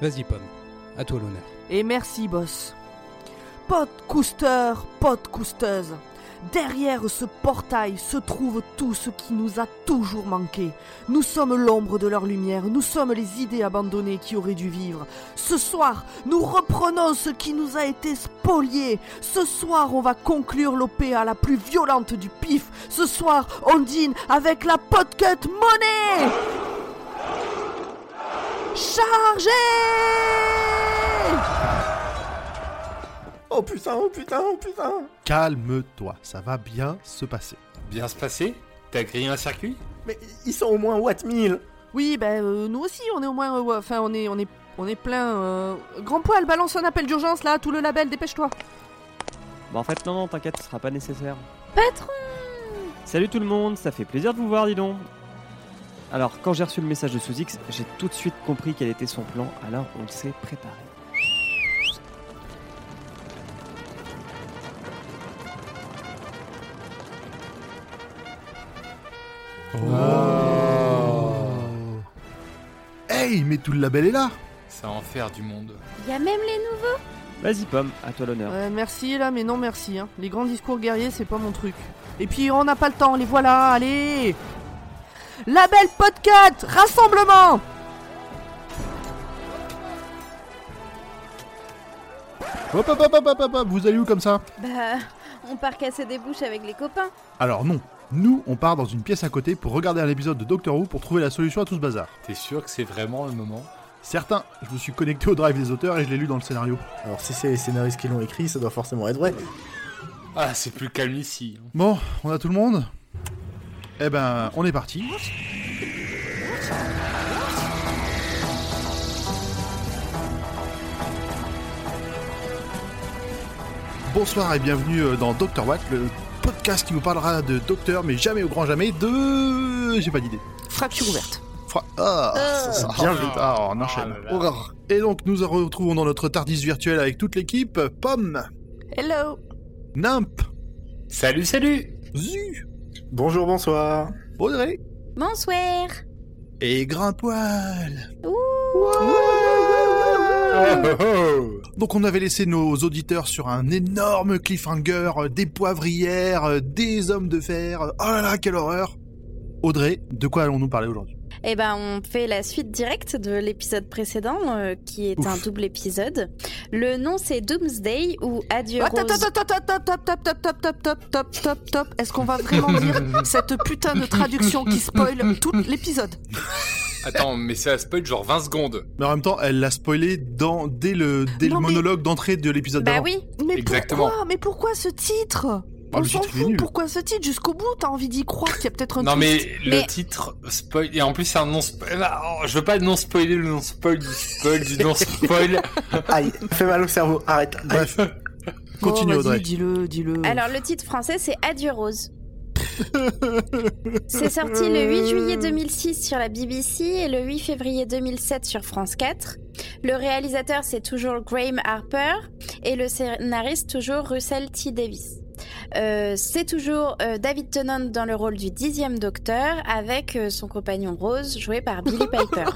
Vas-y, Pomme, à toi l'honneur. Et merci, boss. Pote cousteur, pote cousteuse. Derrière ce portail se trouve tout ce qui nous a toujours manqué. Nous sommes l'ombre de leur lumière, nous sommes les idées abandonnées qui auraient dû vivre. Ce soir, nous reprenons ce qui nous a été spolié. Ce soir, on va conclure l'OPA la plus violente du pif. Ce soir, on dîne avec la podcut monnaie. Chargez Oh putain, oh putain, oh putain Calme-toi, ça va bien se passer. Bien se passer? T'as grillé un circuit? Mais ils sont au moins Watt 1000 Oui, ben euh, nous aussi, on est au moins, euh, enfin, on est, on est, on est plein. euh, Grand poil, balance un appel d'urgence là, tout le label, dépêche-toi. Bah en fait non non t'inquiète ce sera pas nécessaire. Patron Salut tout le monde, ça fait plaisir de vous voir dis donc. Alors quand j'ai reçu le message de Sous-X, j'ai tout de suite compris quel était son plan, alors on s'est préparé. Hey, mais tout le label est là Ça va en faire du monde. Y a même les nouveaux? Vas-y Pomme, à toi l'honneur. Merci là, mais non merci. Hein. Les grands discours guerriers, c'est pas mon truc. Et puis on n'a pas le temps, les voilà, allez Label podcast, rassemblement Hop hop hop hop hop hop, hop, vous allez où comme ça Bah, on part casser des bouches avec les copains. Alors non, nous on part dans une pièce à côté pour regarder un épisode de Doctor Who pour trouver la solution à tout ce bazar. T'es sûr que c'est vraiment le moment? Certain, je me suis connecté au drive des auteurs et je l'ai lu dans le scénario. Alors si c'est les scénaristes qui l'ont écrit, ça doit forcément être vrai. Ah, c'est plus calme ici. Bon, on a tout le monde? Eh ben, on est parti. Bonsoir et bienvenue euh, dans Doctor Watt, le podcast qui vous parlera de Docteur, mais jamais au grand jamais de... J'ai pas d'idée. Fracture ouverte. Fra- Ah, ça, ça, Bien ah, vu. Ah, on enchaîne. Ah là là. Et donc, nous nous retrouvons dans notre Tardis virtuel avec toute l'équipe. Pomme, Hello Nimp, Salut, salut Zu, Bonjour, bonsoir. Audrey Bonsoir et Grimpoil. Oh, oh, oh. Donc on avait laissé nos auditeurs sur un énorme cliffhanger, euh, des poivrières, euh, des hommes de fer. Oh là là, quelle horreur Audrey, de quoi allons-nous parler aujourd'hui? Eh ben, on fait la suite directe de l'épisode précédent, euh, qui est Ouf. un double épisode. Le nom, c'est Doomsday ou Adieu Attends, Rose. attends, attends, attends, attends, top, top, top, top, top, top, top, top. Est-ce qu'on va vraiment dire cette putain de traduction qui spoil tout l'épisode Attends, mais ça spoil genre 20 secondes. Mais en même temps, elle l'a spoilé dans, dès le, dès Non, le mais- monologue d'entrée de l'épisode Bah d'avant. oui, Mais Exactement. pourquoi Mais pourquoi ce titre Ah, On le s'en fout, pourquoi ce titre? Jusqu'au bout, t'as envie d'y croire qu'il y a peut-être un Non, twist. mais le Mais- titre spoil. Et en plus, c'est un non spoil. je veux pas non spoiler le non spoil du spoil du non spoil. Aïe, fais mal au cerveau, arrête. Bref, continue vas-y, Audrey. dis-le, dis-le. Alors le titre français c'est Adieu Rose. C'est sorti le 8 juillet 2006 sur la BBC et le 8 février 2007 sur France 4. Le réalisateur c'est toujours Graham Harper et le scénariste toujours Russell T. Davis. Euh, c'est toujours euh, David Tennant dans le rôle du dixième docteur avec euh, son compagnon Rose joué par Billy Piper.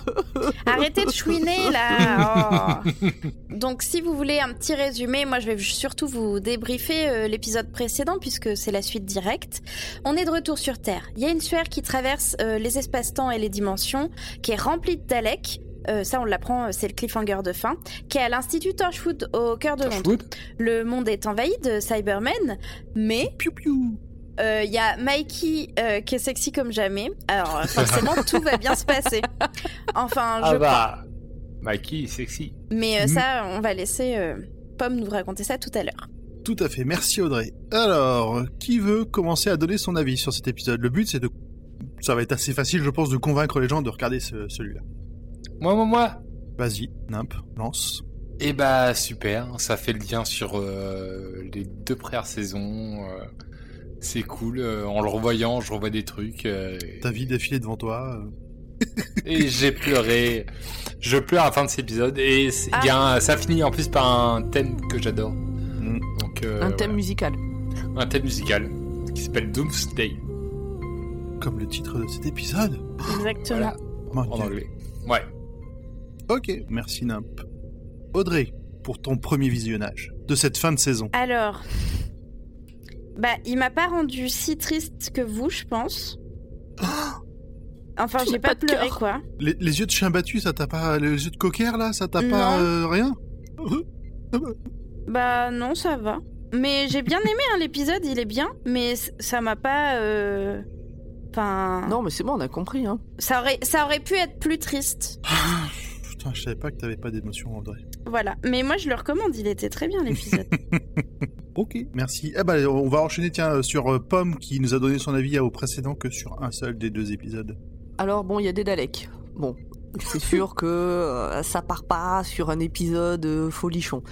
Arrêtez de chouiner là oh. Donc si vous voulez un petit résumé, moi je vais surtout vous débriefer l'épisode précédent puisque c'est la suite directe. On est de retour sur Terre. Il y a une sphère qui traverse les espaces-temps et les dimensions, qui est remplie de Daleks. Euh, ça on l'apprend, euh, c'est le cliffhanger de fin, qui est à l'Institut Torchwood au cœur de Londres. Le monde est envahi de Cybermen, mais piou. euh, il y a Mikey euh, qui est sexy comme jamais. Alors euh, forcément tout va bien se passer. Enfin, je Ah crois. bah. Mikey, sexy. Mais euh, Mm. ça, on va laisser euh, Pomme nous raconter ça tout à l'heure. Tout à fait, merci Audrey. Alors, qui veut commencer à donner son avis sur cet épisode? Le but c'est de... Ça va être assez facile je pense de convaincre les gens de regarder ce- celui-là. Moi, moi, moi. Vas-y, Nimp, lance. Et bah, super. Ça fait le lien sur euh, les deux premières saisons. euh, c'est cool. euh, en le revoyant, je revois des trucs. euh, Ta vie défilée devant toi. euh. et j'ai pleuré. Je pleure à la fin de cet épisode. Et c'est- il y a un- ça finit en plus par un thème que j'adore. Mm. Donc, euh, Un thème musical. Un thème musical qui s'appelle Doomsday. Comme le titre de cet épisode. Exactement. Voilà, en anglais. Ouais. Ok, merci Nimp. Audrey, pour ton premier visionnage de cette fin de saison. Alors, bah, il m'a pas rendu si triste que vous, je pense. Enfin, j'ai pas, pleuré, cœur. quoi. Les, les yeux de chien battu, ça t'a pas... Les yeux de cocker, là, ça t'a pas euh, rien? Bah non, ça va. Mais j'ai bien aimé hein, l'épisode, il est bien, mais ça m'a pas. euh, Enfin, Non, mais c'est bon, on a compris. Hein. ça aurait, ça aurait pu être plus triste. Putain, je savais pas que t'avais pas d'émotion, Audrey. Voilà. Mais moi, je le recommande, il était très bien l'épisode. Ok, merci. Eh ben, on va enchaîner, tiens, sur euh, Pomme, qui nous a donné son avis au précédent que sur un seul des deux épisodes. Alors bon, il y a des Daleks. Bon, c'est sûr que euh, ça part pas sur un épisode euh, folichon.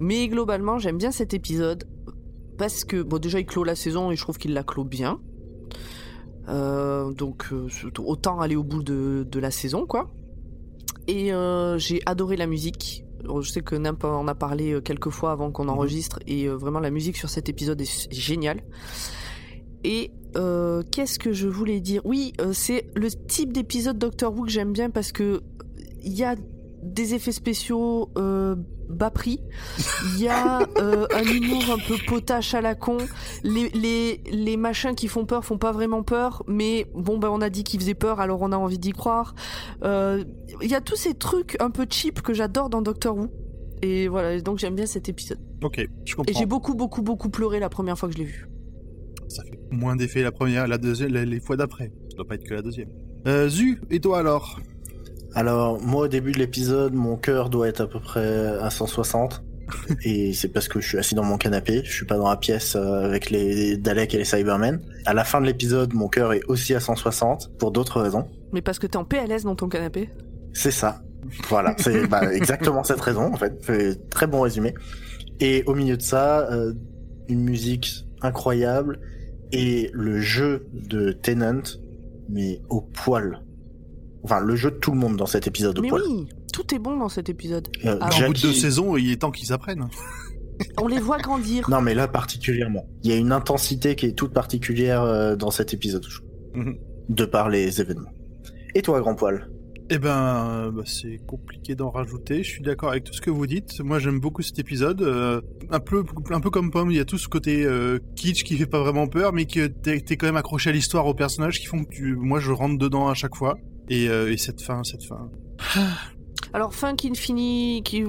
Mais globalement, j'aime bien cet épisode parce que bon, déjà il clôt la saison et je trouve qu'il la clôt bien. Euh, donc euh, autant aller au bout de, de la saison, quoi. Et euh, j'ai adoré la musique. Je sais que Nimp en a parlé quelques fois avant qu'on enregistre et vraiment la musique sur cet épisode est est géniale. Et euh, qu'est-ce que je voulais dire? Oui, euh, c'est le type d'épisode Doctor Who que j'aime bien parce que il y a des effets spéciaux euh, bas prix, il y a euh, un humour un peu potache à la con, les, les, les machins qui font peur font pas vraiment peur, mais bon ben on a dit qu'ils faisaient peur alors on a envie d'y croire. Euh, Il y a tous ces trucs un peu cheap que j'adore dans Doctor Who. Et voilà, donc j'aime bien cet épisode. Ok, je Et comprends. j'ai beaucoup, beaucoup, beaucoup pleuré la première fois que je l'ai vu. Ça fait moins d'effet la première, la deuxième, les, les fois d'après. Ça doit pas être que la deuxième. Euh, Zu, et toi alors? Alors, moi, au début de l'épisode, mon cœur doit être à peu près à 160. et c'est parce que je suis assis dans mon canapé, je suis pas dans la pièce euh, avec les Daleks et les Cybermen. À la fin de l'épisode, mon cœur est aussi à 160, pour d'autres raisons. Mais parce que t'es en PLS dans ton canapé? C'est ça. Voilà, c'est bah, exactement cette raison, en fait. Très bon résumé. Et au milieu de ça, euh, une musique incroyable et le jeu de Tennant, mais au poil. Enfin, le jeu de tout le monde dans cet épisode au Mais poil. oui, tout est bon dans cet épisode. Euh, Ah, Au bout de Jackie- deux saisons, il est temps qu'ils apprennent. On les voit grandir. Non, mais là particulièrement. Il y a une intensité qui est toute particulière euh, dans cet épisode. Mhm. de par les événements. Et toi, grand poil? Eh ben, euh, bah, c'est compliqué d'en rajouter. Je suis d'accord avec tout ce que vous dites. Moi, j'aime beaucoup cet épisode. Euh, un peu, un peu comme Pomme, il y a tout ce côté euh, kitsch qui fait pas vraiment peur, mais que t'es t'es quand même accroché à l'histoire, aux personnages, qui font que tu, moi, je rentre dedans à chaque fois. Et, euh, et cette fin, cette fin. Alors, fin qui ne finit, qui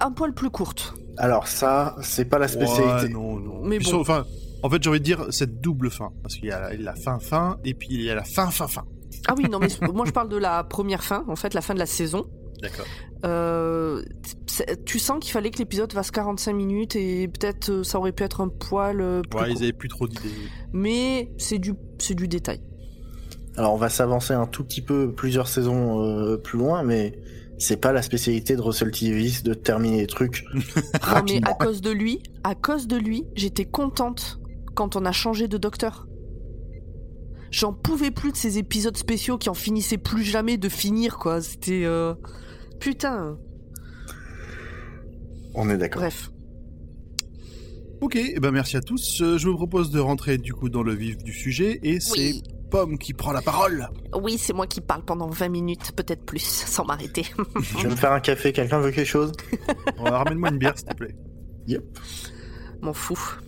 un poil plus courte. Alors ça, c'est pas la spécialité. Ouais, non, non. Mais bon. enfin, en fait, j'ai envie de dire cette double fin, parce qu'il y a la, la fin fin, et puis il y a la fin fin fin. Ah oui, non, mais moi je parle de la première fin, en fait, la fin de la saison. D'accord. Euh, tu sens qu'il fallait que l'épisode fasse 45 minutes et peut-être euh, ça aurait pu être un poil euh, plus Ouais, ils avaient plus trop d'idées. Mais c'est du, c'est du détail. Alors on va s'avancer un tout petit peu plusieurs saisons euh, plus loin, mais c'est pas la spécialité de Russell T. Davies de terminer les trucs Non, mais rapidement. à cause de lui, à cause de lui, j'étais contente quand on a changé de docteur. J'en pouvais plus de ces épisodes spéciaux qui en finissaient plus jamais de finir, quoi. C'était. euh, Putain. On est d'accord. Bref. Ok, eh ben merci à tous. Euh, Je vous propose de rentrer du coup dans le vif du sujet, et c'est Oui. Pomme qui prend la parole. Oui, c'est moi qui parle pendant 20 minutes, peut-être plus, sans m'arrêter. Je vais me faire un café, quelqu'un veut quelque chose? Ramène-moi une bière, s'il te plaît. M'en fous.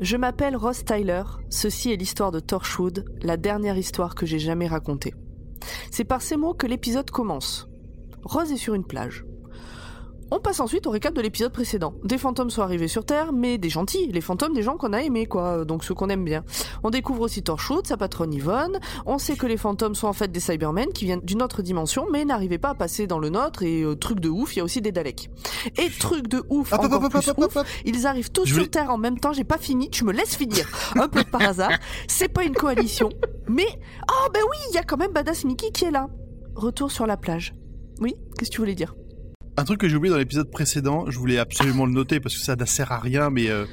Je m'appelle Ross Tyler. Ceci est l'histoire de Torchwood, la dernière histoire que j'ai jamais racontée. C'est par ces mots que l'épisode commence. Rose est sur une plage. On passe ensuite au récap de l'épisode précédent. Des fantômes sont arrivés sur Terre, mais des gentils, les fantômes des gens qu'on a aimés, quoi, donc ceux qu'on aime bien. On découvre aussi Torchwood, sa patronne Yvonne, on sait que les fantômes sont en fait des Cybermen qui viennent d'une autre dimension, mais n'arrivaient pas à passer dans le nôtre, et euh, truc de ouf, il y a aussi des Daleks. Et truc de ouf, Hop, hop, encore hop, plus hop, hop, ouf, ils arrivent tous Je sur vais- Terre en même temps, j'ai pas fini, tu me laisses finir. Un peu par hasard. C'est pas une coalition, mais. Oh, ben oui, il y a quand même Badass Mickey qui est là. Retour sur la plage. Oui, qu'est-ce que tu voulais dire? Un truc que j'ai oublié dans l'épisode précédent, je voulais absolument le noter parce que ça ne sert à rien, mais euh,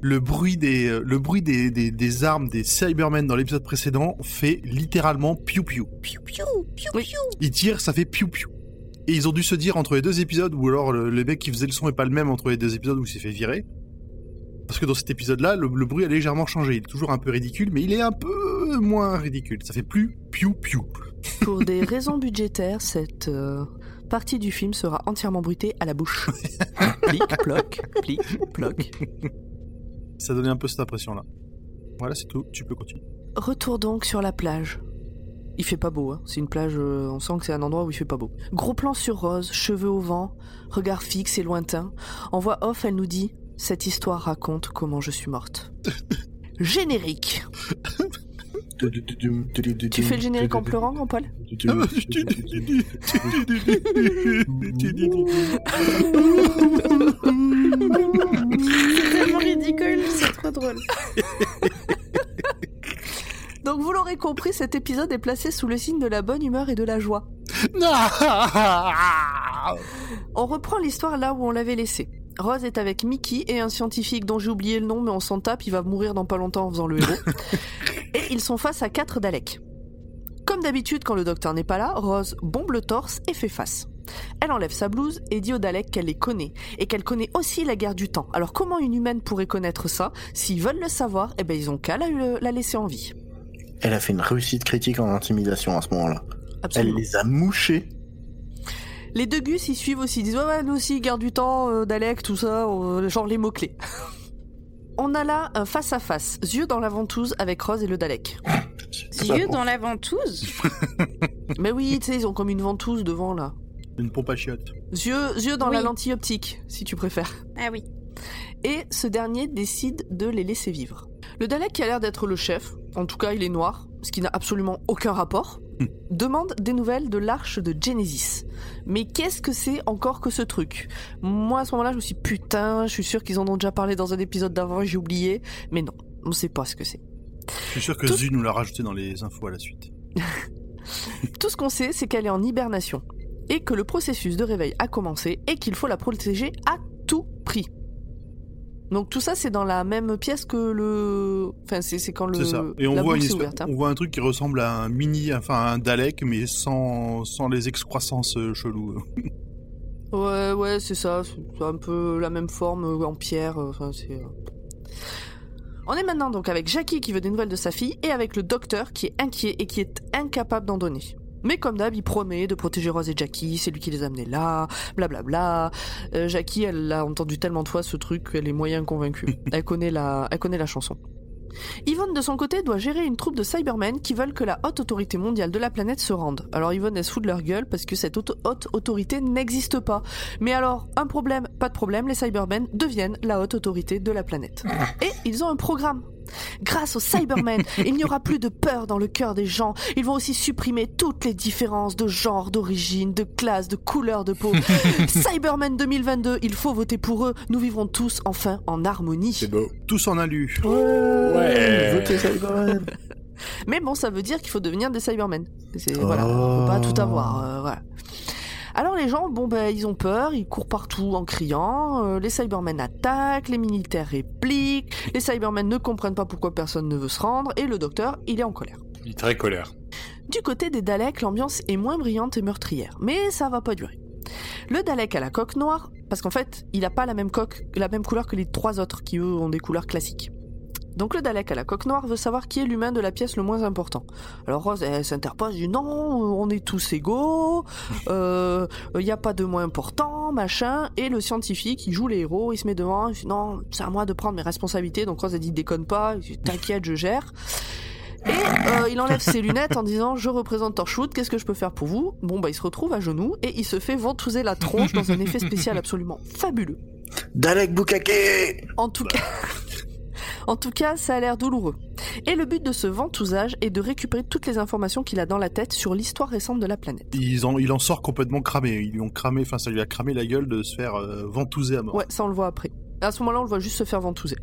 le bruit des, euh, le bruit des, des, des armes des Cybermen dans l'épisode précédent fait littéralement piou piou. Piou, piou, piou, Oui. piou. Ils tirent, ça fait piou piou. Et ils ont dû se dire entre les deux épisodes, ou alors le, le mec qui faisait le son est pas le même entre les deux épisodes où il s'est fait virer. Parce que dans cet épisode-là, le, le bruit a légèrement changé. Il est toujours un peu ridicule, mais il est un peu peu moins ridicule. Ça fait plus piou piou. Pour des raisons budgétaires, cette euh, partie du film sera entièrement bruitée à la bouche. plic, ploc, plic, ploc. Ça donnait un peu cette impression-là. Voilà, c'est tout. Tu peux continuer. Retour donc sur la plage. Il fait pas beau, hein. c'est une plage, euh, on sent que c'est un endroit où il fait pas beau. Gros plan sur Rose, cheveux au vent, regard fixe et lointain. En voix off, elle nous dit Cette histoire raconte comment je suis morte. Générique. Tu fais le générique en pleurant, grand Paul C'est tellement ridicule, c'est trop drôle. Donc vous l'aurez compris, cet épisode est placé sous le signe de la bonne humeur et de la joie. On reprend l'histoire là où on l'avait laissé. Rose est avec Mickey et un scientifique dont j'ai oublié le nom mais on s'en tape, il va mourir dans pas longtemps en faisant le héros. Et ils sont face à quatre Daleks. Comme d'habitude quand le docteur n'est pas là, Rose bombe le torse et fait face. Elle enlève sa blouse et dit aux Daleks qu'elle les connaît et qu'elle connaît aussi la guerre du temps. Alors comment une humaine pourrait connaître ça S'ils veulent le savoir, eh ben ils ont qu'à la, la laisser en vie. Elle a fait une réussite critique en intimidation à ce moment-là. Elle les a mouchés. Les deux gus, ils suivent aussi. Ils disent, ouais, ouais, nous aussi, guerre du temps, euh, Dalek, tout ça, euh, genre les mots-clés. On a là un face-à-face, yeux dans la ventouse avec Rose et le Dalek. Yeux dans la ventouse? Mais oui, tu sais, ils ont comme une ventouse devant, là. Une pompe à chiottes. Yeux, yeux dans Oui. la lentille optique, si tu préfères. Ah oui. Et ce dernier décide de les laisser vivre. Le Dalek, qui a l'air d'être le chef, en tout cas il est noir, ce qui n'a absolument aucun rapport, demande des nouvelles de l'arche de Genesis. Mais qu'est-ce que c'est encore que ce truc? Moi à ce moment-là je me suis dit, putain, je suis sûr qu'ils en ont déjà parlé dans un épisode d'avant et j'ai oublié. Mais non, on sait pas ce que c'est. Je suis sûr que Tout- Zu nous l'a rajouté dans les infos à la suite. Tout ce qu'on sait, c'est qu'elle est en hibernation et que le processus de réveil a commencé et qu'il faut la protéger à tout prix. Donc tout ça, c'est dans la même pièce que le. Enfin, c'est quand le. C'est ça. Et on la voit, une ouverte, hein. on voit un truc qui ressemble à un mini, enfin un Dalek, mais sans, sans les excroissances euh, cheloues. Ouais, ouais, c'est ça. C'est un peu la même forme euh, en pierre. euh, Enfin, c'est. On est maintenant donc avec Jackie qui veut des nouvelles de sa fille et avec le docteur qui est inquiet et qui est incapable d'en donner. Mais comme d'hab, il promet de protéger Rose et Jackie, c'est lui qui les a amenés là, blablabla. Euh, Jackie, elle l'a entendu tellement de fois ce truc qu'elle est moyen convaincue. Elle connaît la, elle connaît la chanson. Yvonne, de son côté, doit gérer une troupe de Cybermen qui veulent que la haute autorité mondiale de la planète se rende. Alors Yvonne, elle se fout de leur gueule parce que cette auto- haute autorité n'existe pas. Mais alors, un problème, pas de problème, les Cybermen deviennent la haute autorité de la planète. Et ils ont un programme. Grâce aux Cybermen, il n'y aura plus de peur dans le cœur des gens. Ils vont aussi supprimer toutes les différences de genre, d'origine, de classe, de couleur de peau. Cybermen 2022, il faut voter pour eux. Nous vivrons tous enfin en harmonie. C'est beau. Tous en alu. Ouais. Votez Cybermen. Mais bon, ça veut dire qu'il faut devenir des Cybermen. C'est, Oh. Voilà, on peut pas tout avoir. euh, voilà. Alors les gens, bon ben ils ont peur, ils courent partout en criant, euh, les Cybermen attaquent, les militaires répliquent, les Cybermen ne comprennent pas pourquoi personne ne veut se rendre, et le docteur, il est en colère. Il est très colère. Du côté des Daleks, l'ambiance est moins brillante et meurtrière, mais ça va pas durer. Le Dalek a la coque noire, parce qu'en fait, il a pas la même coque, la même couleur que les trois autres qui eux ont des couleurs classiques. Donc le Dalek à la coque noire veut savoir qui est l'humain de la pièce le moins important. Alors Rose, elle s'interpose, dit non, on est tous égaux, il n'y a pas de moins important, machin. Et le scientifique, il joue les héros, il se met devant, il dit non, c'est à moi de prendre mes responsabilités. Donc Rose, elle dit déconne pas, t'inquiète, je gère. Et euh, il enlève ses lunettes en disant Je représente Torchwood, qu'est-ce que je peux faire pour vous? Bon, bah il se retrouve à genoux et il se fait ventouser la tronche dans un effet spécial absolument fabuleux. Dalek Bukake En tout cas. En tout cas, ça a l'air douloureux. Et le but de ce ventousage est de récupérer toutes les informations qu'il a dans la tête sur l'histoire récente de la planète. Ils en, il en sort complètement cramé. Ils lui ont cramé, enfin ça lui a cramé la gueule de se faire euh, ventouser à mort. Ouais, ça on le voit après. À ce moment-là, on le voit juste se faire ventouser.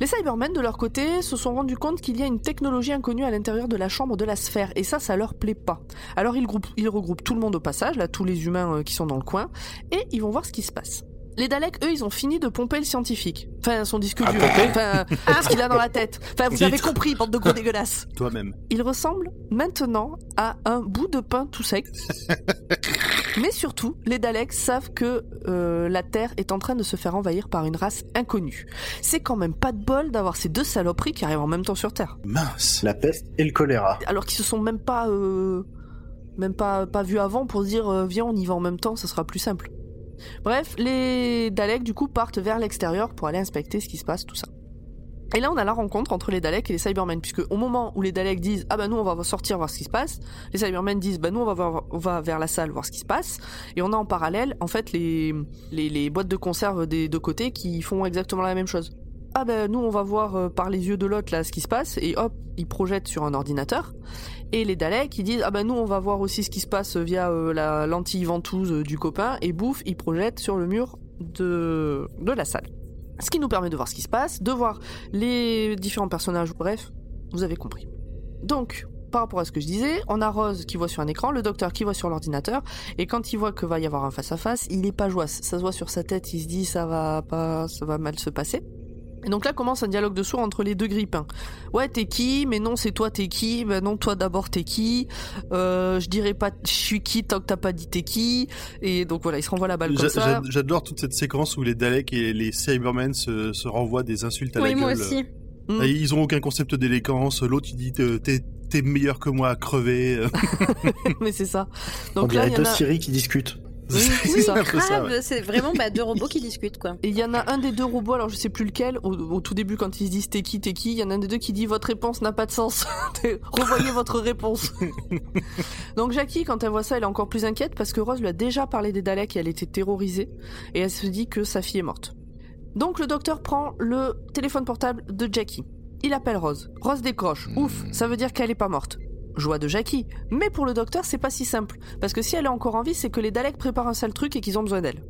Les Cybermen, de leur côté, se sont rendus compte qu'il y a une technologie inconnue à l'intérieur de la chambre de la sphère, et ça, ça leur plaît pas. Alors ils, groupent- ils regroupent tout le monde au passage, là, tous les humains euh, qui sont dans le coin, et ils vont voir ce qui se passe. Les Daleks, eux, ils ont fini de pomper le scientifique. Enfin, son disque dur. Enfin, ce qu'il a dans la tête. Enfin, vous Titre. avez compris, bande de gros dégueulasses. Toi-même. Il ressemble maintenant à un bout de pain tout sec. Mais surtout, les Daleks savent que euh, la Terre est en train de se faire envahir par une race inconnue. C'est quand même pas de bol d'avoir ces deux saloperies qui arrivent en même temps sur Terre. Mince. La peste et le choléra. Alors qu'ils se sont même pas, euh, même pas, pas vus avant pour se dire euh, viens on y va en même temps, ça sera plus simple. Bref, les Daleks du coup partent vers l'extérieur pour aller inspecter ce qui se passe, tout ça. Et là, on a la rencontre entre les Daleks et les Cybermen, puisque au moment où les Daleks disent ah bah nous on va sortir voir ce qui se passe, les Cybermen disent bah nous on va, voir- vers la salle voir ce qui se passe, et on a en parallèle en fait les, les, les boîtes de conserve des deux côtés qui font exactement la même chose. Ah bah nous on va voir euh, par les yeux de l'autre là ce qui se passe, et hop, ils projettent sur un ordinateur. Et les Daleks ils disent ah bah nous on va voir aussi ce qui se passe via euh, la lentille ventouse du copain, et bouf, ils projettent sur le mur de, de la salle. Ce qui nous permet de voir ce qui se passe, de voir les différents personnages, bref, vous avez compris. Donc, par rapport à ce que je disais, on a Rose qui voit sur un écran, le docteur qui voit sur l'ordinateur, et quand il voit que va y avoir un face-à-face, il est pas joyeux. Ça se voit sur sa tête, il se dit ça va pas, ça va mal se passer. Et donc là commence un dialogue de sourds entre les deux grippins. Ouais, t'es qui? Mais non, c'est toi, t'es qui? Ben non, toi d'abord, t'es qui? Euh, Je dirais pas je suis qui tant que t'as pas dit t'es qui? Et donc voilà, il se renvoie la balle comme ça. j'a- J'adore toute cette séquence où les Daleks et les Cybermen se, se renvoient des insultes à Oui, la moi gueule. aussi. Mm. Et Ils ont aucun concept d'élégance. L'autre il dit t'es meilleur que moi à crever. Mais c'est ça. On Donc là, dirait il y deux en a. Siri qui discutent. Oui, c'est grave, c'est vraiment bah, deux robots qui discutent quoi. Et il y en a un des deux robots, alors je sais plus lequel, au, au tout début quand ils se disent t'es qui, t'es qui, il y en a un des deux qui dit votre réponse n'a pas de sens. Revoyez votre réponse. Donc Jackie, quand elle voit ça, elle est encore plus inquiète parce que Rose lui a déjà parlé des Daleks et elle était terrorisée. Et elle se dit que sa fille est morte. Donc le docteur prend le téléphone portable de Jackie. Il appelle Rose. Rose décroche. Ouf, ça veut dire qu'elle est pas morte. Joie de Jackie. Mais pour le docteur, c'est pas si simple. Parce que si elle est encore en vie, c'est que les Daleks préparent un sale truc et qu'ils ont besoin d'elle.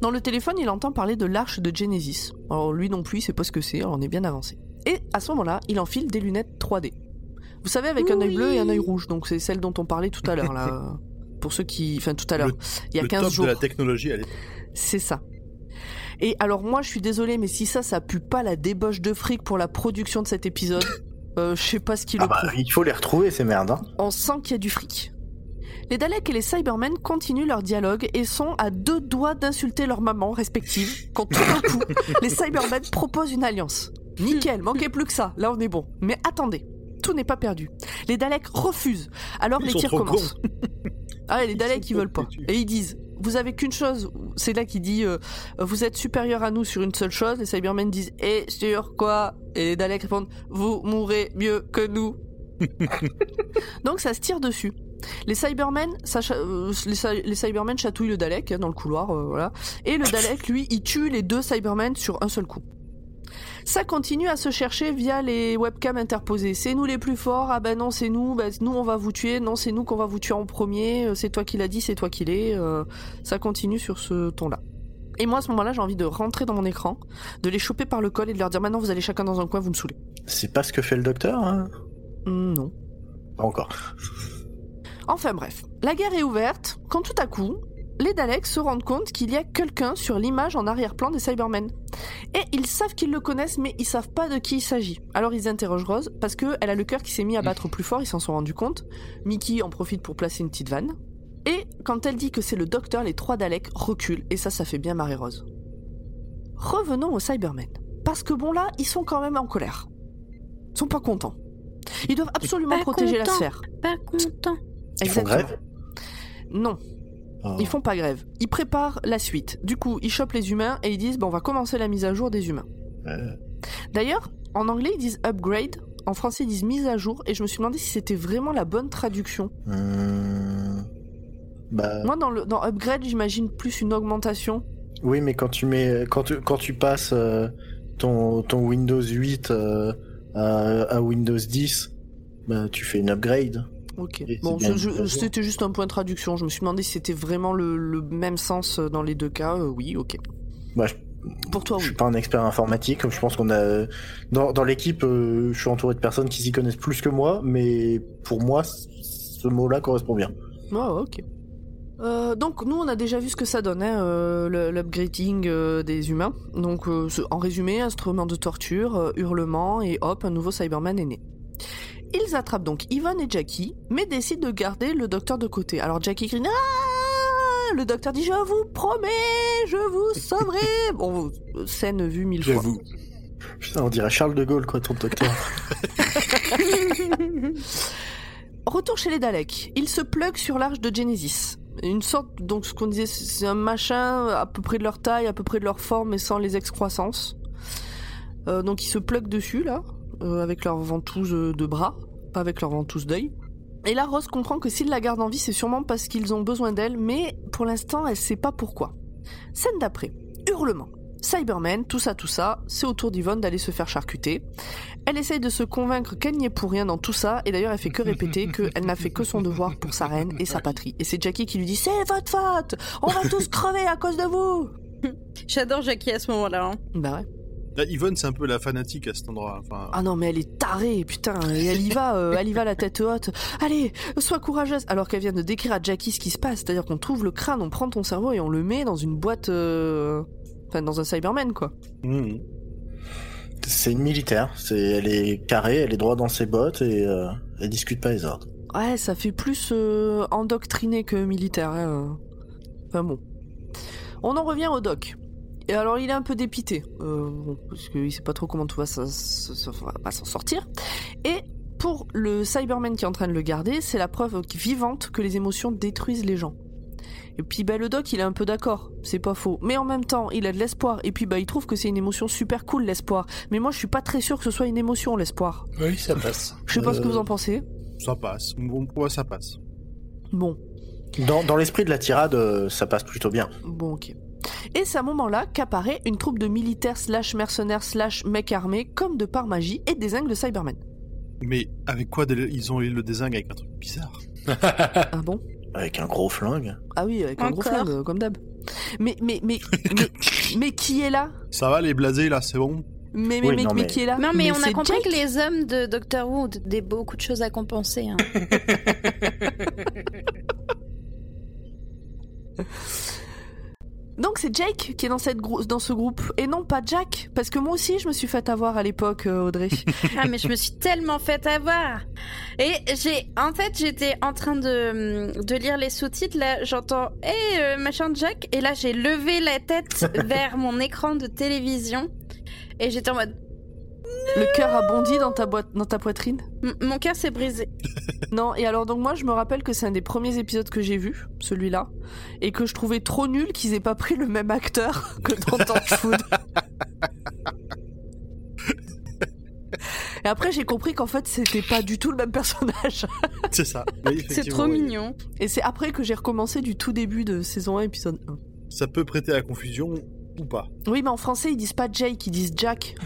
Dans le téléphone, il entend parler de l'arche de Genesis. Alors lui non plus, il sait pas ce que c'est, alors on est bien avancé. Et à ce moment-là, il enfile des lunettes 3D. Vous savez, avec un œil bleu et un œil rouge, donc c'est celle dont on parlait tout à l'heure, là. Pour ceux qui... Enfin, tout à l'heure. Il y a le 15 top jours. de la technologie. C'est ça. Et alors moi, je suis désolée, mais si ça, ça pue pas la débauche de fric pour la production de cet épisode, euh, je sais pas ce qui le Ah bah, il faut les retrouver, ces merdes. Hein. On sent qu'il y a du fric. Les Daleks et les Cybermen continuent leur dialogue et sont à deux doigts d'insulter leurs mamans respectives quand tout d'un coup, les Cybermen proposent une alliance. Nickel, manquez plus que ça, là on est bon. Mais attendez, tout n'est pas perdu. Les Daleks refusent, alors Ils les tirs commencent. Ah, les Ils Daleks sont ils veulent pas. têtus. Et ils disent, vous avez qu'une chose, c'est là qu'il dit, euh, vous êtes supérieur à nous sur une seule chose. Les Cybermen disent, et sur quoi? Et les Daleks répondent, vous mourrez mieux que nous. Donc ça se tire dessus. Les Cybermen, ça euh, les, Cy- les Cybermen chatouillent le Dalek hein, dans le couloir, euh, voilà. Et le Dalek, lui, il tue les deux Cybermen sur un seul coup. Ça continue à se chercher via les webcams interposées. C'est nous les plus forts. Ah ben non, c'est nous. Ben, nous, on va vous tuer. Non, c'est nous qu'on va vous tuer en premier. Euh, C'est toi qui l'as dit, c'est toi qui l'es. Euh, ça continue sur ce ton-là. Et moi, à ce moment-là, j'ai envie de rentrer dans mon écran, de les choper par le col et de leur dire maintenant, vous allez chacun dans un coin, vous me saoulez. C'est pas ce que fait le docteur, hein? Hmm, non. Pas encore. Enfin bref, la guerre est ouverte quand tout à coup, les Daleks se rendent compte qu'il y a quelqu'un sur l'image en arrière-plan des Cybermen. Et ils savent qu'ils le connaissent, mais ils savent pas de qui il s'agit. Alors ils interrogent Rose, parce qu'elle a le cœur qui s'est mis à battre plus fort, ils s'en sont rendus compte. Mickey en profite pour placer une petite vanne. Et quand elle dit que c'est le docteur, les trois Daleks reculent, et ça, ça fait bien marrer Rose. Revenons aux Cybermen. Parce que bon là, ils sont quand même en colère. Ils sont pas contents. Ils doivent absolument Pas protéger la contents. sphère. Pas content. Ils font grève? Non, Oh. ils font pas grève. Ils préparent la suite. Du coup, ils chopent les humains et ils disent bon, on va commencer la mise à jour des humains. Euh, D'ailleurs, en anglais, ils disent upgrade. En français, ils disent mise à jour. Et je me suis demandé si c'était vraiment la bonne traduction. hum, Bah, Moi, dans, le, dans upgrade, j'imagine plus une augmentation. oui, mais quand tu mets, quand tu, quand tu passes euh, ton, ton Windows 8 euh, à, à Windows 10, bah, tu fais une upgrade. Ok. Bon, c'était juste un point de traduction. Je me suis demandé si c'était vraiment le, le même sens dans les deux cas. Euh, oui, ok. Bah, je, Pour toi, je oui. suis pas un expert informatique. Je pense qu'on a dans, dans l'équipe, euh, je suis entouré de personnes qui s'y connaissent plus que moi, mais pour moi, ce mot-là correspond bien. Ah, ok. Euh, donc nous on a déjà vu ce que ça donne, hein, euh, l'upgrading euh, des humains. Donc euh, en résumé, instrument de torture, euh, hurlement et hop, un nouveau Cyberman est né. Ils attrapent donc Yvonne et Jackie, mais décident de garder le docteur de côté. Alors Jackie crie Ah Le docteur dit Je vous promets, je vous sauverai. Bon, scène vue mille fois. J'avoue. Putain, on dirait Charles de Gaulle, quoi, ton docteur. Retour chez les Daleks. Ils se pluguent sur l'arche de Genesis. Une sorte, donc ce qu'on disait, c'est un machin à peu près de leur taille, à peu près de leur forme, mais sans les excroissances. Euh, donc ils se pluguent dessus, là, euh, avec leur ventouse de bras, pas avec leur ventouse d'œil. Et là, Rose comprend que s'ils la gardent en vie, c'est sûrement parce qu'ils ont besoin d'elle, mais pour l'instant, elle sait pas pourquoi. Scène d'après. Hurlement. Cyberman, tout ça, tout ça, c'est au tour d'Yvonne d'aller se faire charcuter. Elle essaye de se convaincre qu'elle n'y est pour rien dans tout ça, et d'ailleurs elle fait que répéter qu'elle n'a fait que son devoir pour sa reine et sa patrie. Et c'est Jackie qui lui dit C'est votre faute On va tous crever à cause de vous J'adore Jackie à ce moment-là. hein. Bah ouais. Là, Yvonne, c'est un peu la fanatique à cet endroit. Enfin, Ah non mais elle est tarée, putain, et elle y va, euh, elle y va la tête haute. Allez, sois courageuse Alors qu'elle vient de décrire à Jackie ce qui se passe, c'est-à-dire qu'on trouve le crâne, on prend ton cerveau et on le met dans une boîte... euh, Enfin, dans un Cyberman, quoi. mhm. C'est une militaire. C'est, elle est carrée, elle est droite dans ses bottes et euh, elle discute pas les ordres. Ouais, ça fait plus euh, endoctriné que militaire. hein. Enfin bon. On en revient au doc. Et alors, il est un peu dépité, euh, bon, parce qu'il sait pas trop comment tout va s'en- s'en va s'en sortir. Et pour le Cyberman qui est en train de le garder, c'est la preuve vivante que les émotions détruisent les gens. Et puis bah, le doc, il est un peu d'accord, c'est pas faux. Mais en même temps, il a de l'espoir. Et puis bah, il trouve que c'est une émotion super cool, l'espoir. Mais moi, je suis pas très sûr que ce soit une émotion, l'espoir. Oui, ça passe. Je sais pas ce que Euh, vous en pensez. Ça passe. Bon, pour moi, ça passe. Bon. Dans, dans l'esprit de la tirade, euh, ça passe plutôt bien. Bon, ok. Et c'est à ce moment-là qu'apparaît une troupe de militaires slash mercenaires slash mecs armés, comme de par magie, et des le Cybermen. Mais avec quoi ils ont eu le désingue avec un truc bizarre Ah bon? Avec un gros flingue. Ah oui, avec un gros flingue, comme d'hab. Mais, mais, mais, mais, mais qui est là? Ça va, les blasés, là, c'est bon? Mais, mais, Oui, mais, non, mais mais- qui est là? Non, mais, on a compris Jake. que les hommes de Doctor Who ont des beaucoup de choses à compenser. hein. Donc c'est Jake qui est dans, cette grou- dans ce groupe, et non pas Jack, parce que moi aussi je me suis fait avoir à l'époque, euh, Audrey. ah, mais je me suis tellement fait avoir. Et j'ai, en fait, j'étais en train de, de lire les sous-titres. Là, j'entends, hé, euh, machin Jack. Et là, j'ai levé la tête vers mon écran de télévision. Et j'étais en mode, Le cœur a bondi dans ta, boîte, dans ta poitrine M- mon cœur s'est brisé. Non, et alors donc moi je me rappelle que c'est un des premiers épisodes que j'ai vu, celui-là, et que je trouvais trop nul qu'ils aient pas pris le même acteur que dans Torchwood. et après j'ai compris qu'en fait c'était pas du tout le même personnage. C'est ça. Oui, C'est trop oui. mignon. Et c'est après que j'ai recommencé du tout début de saison 1, épisode 1. Ça peut prêter à confusion ou pas. Oui, mais en français ils disent pas Jake, ils disent Jack.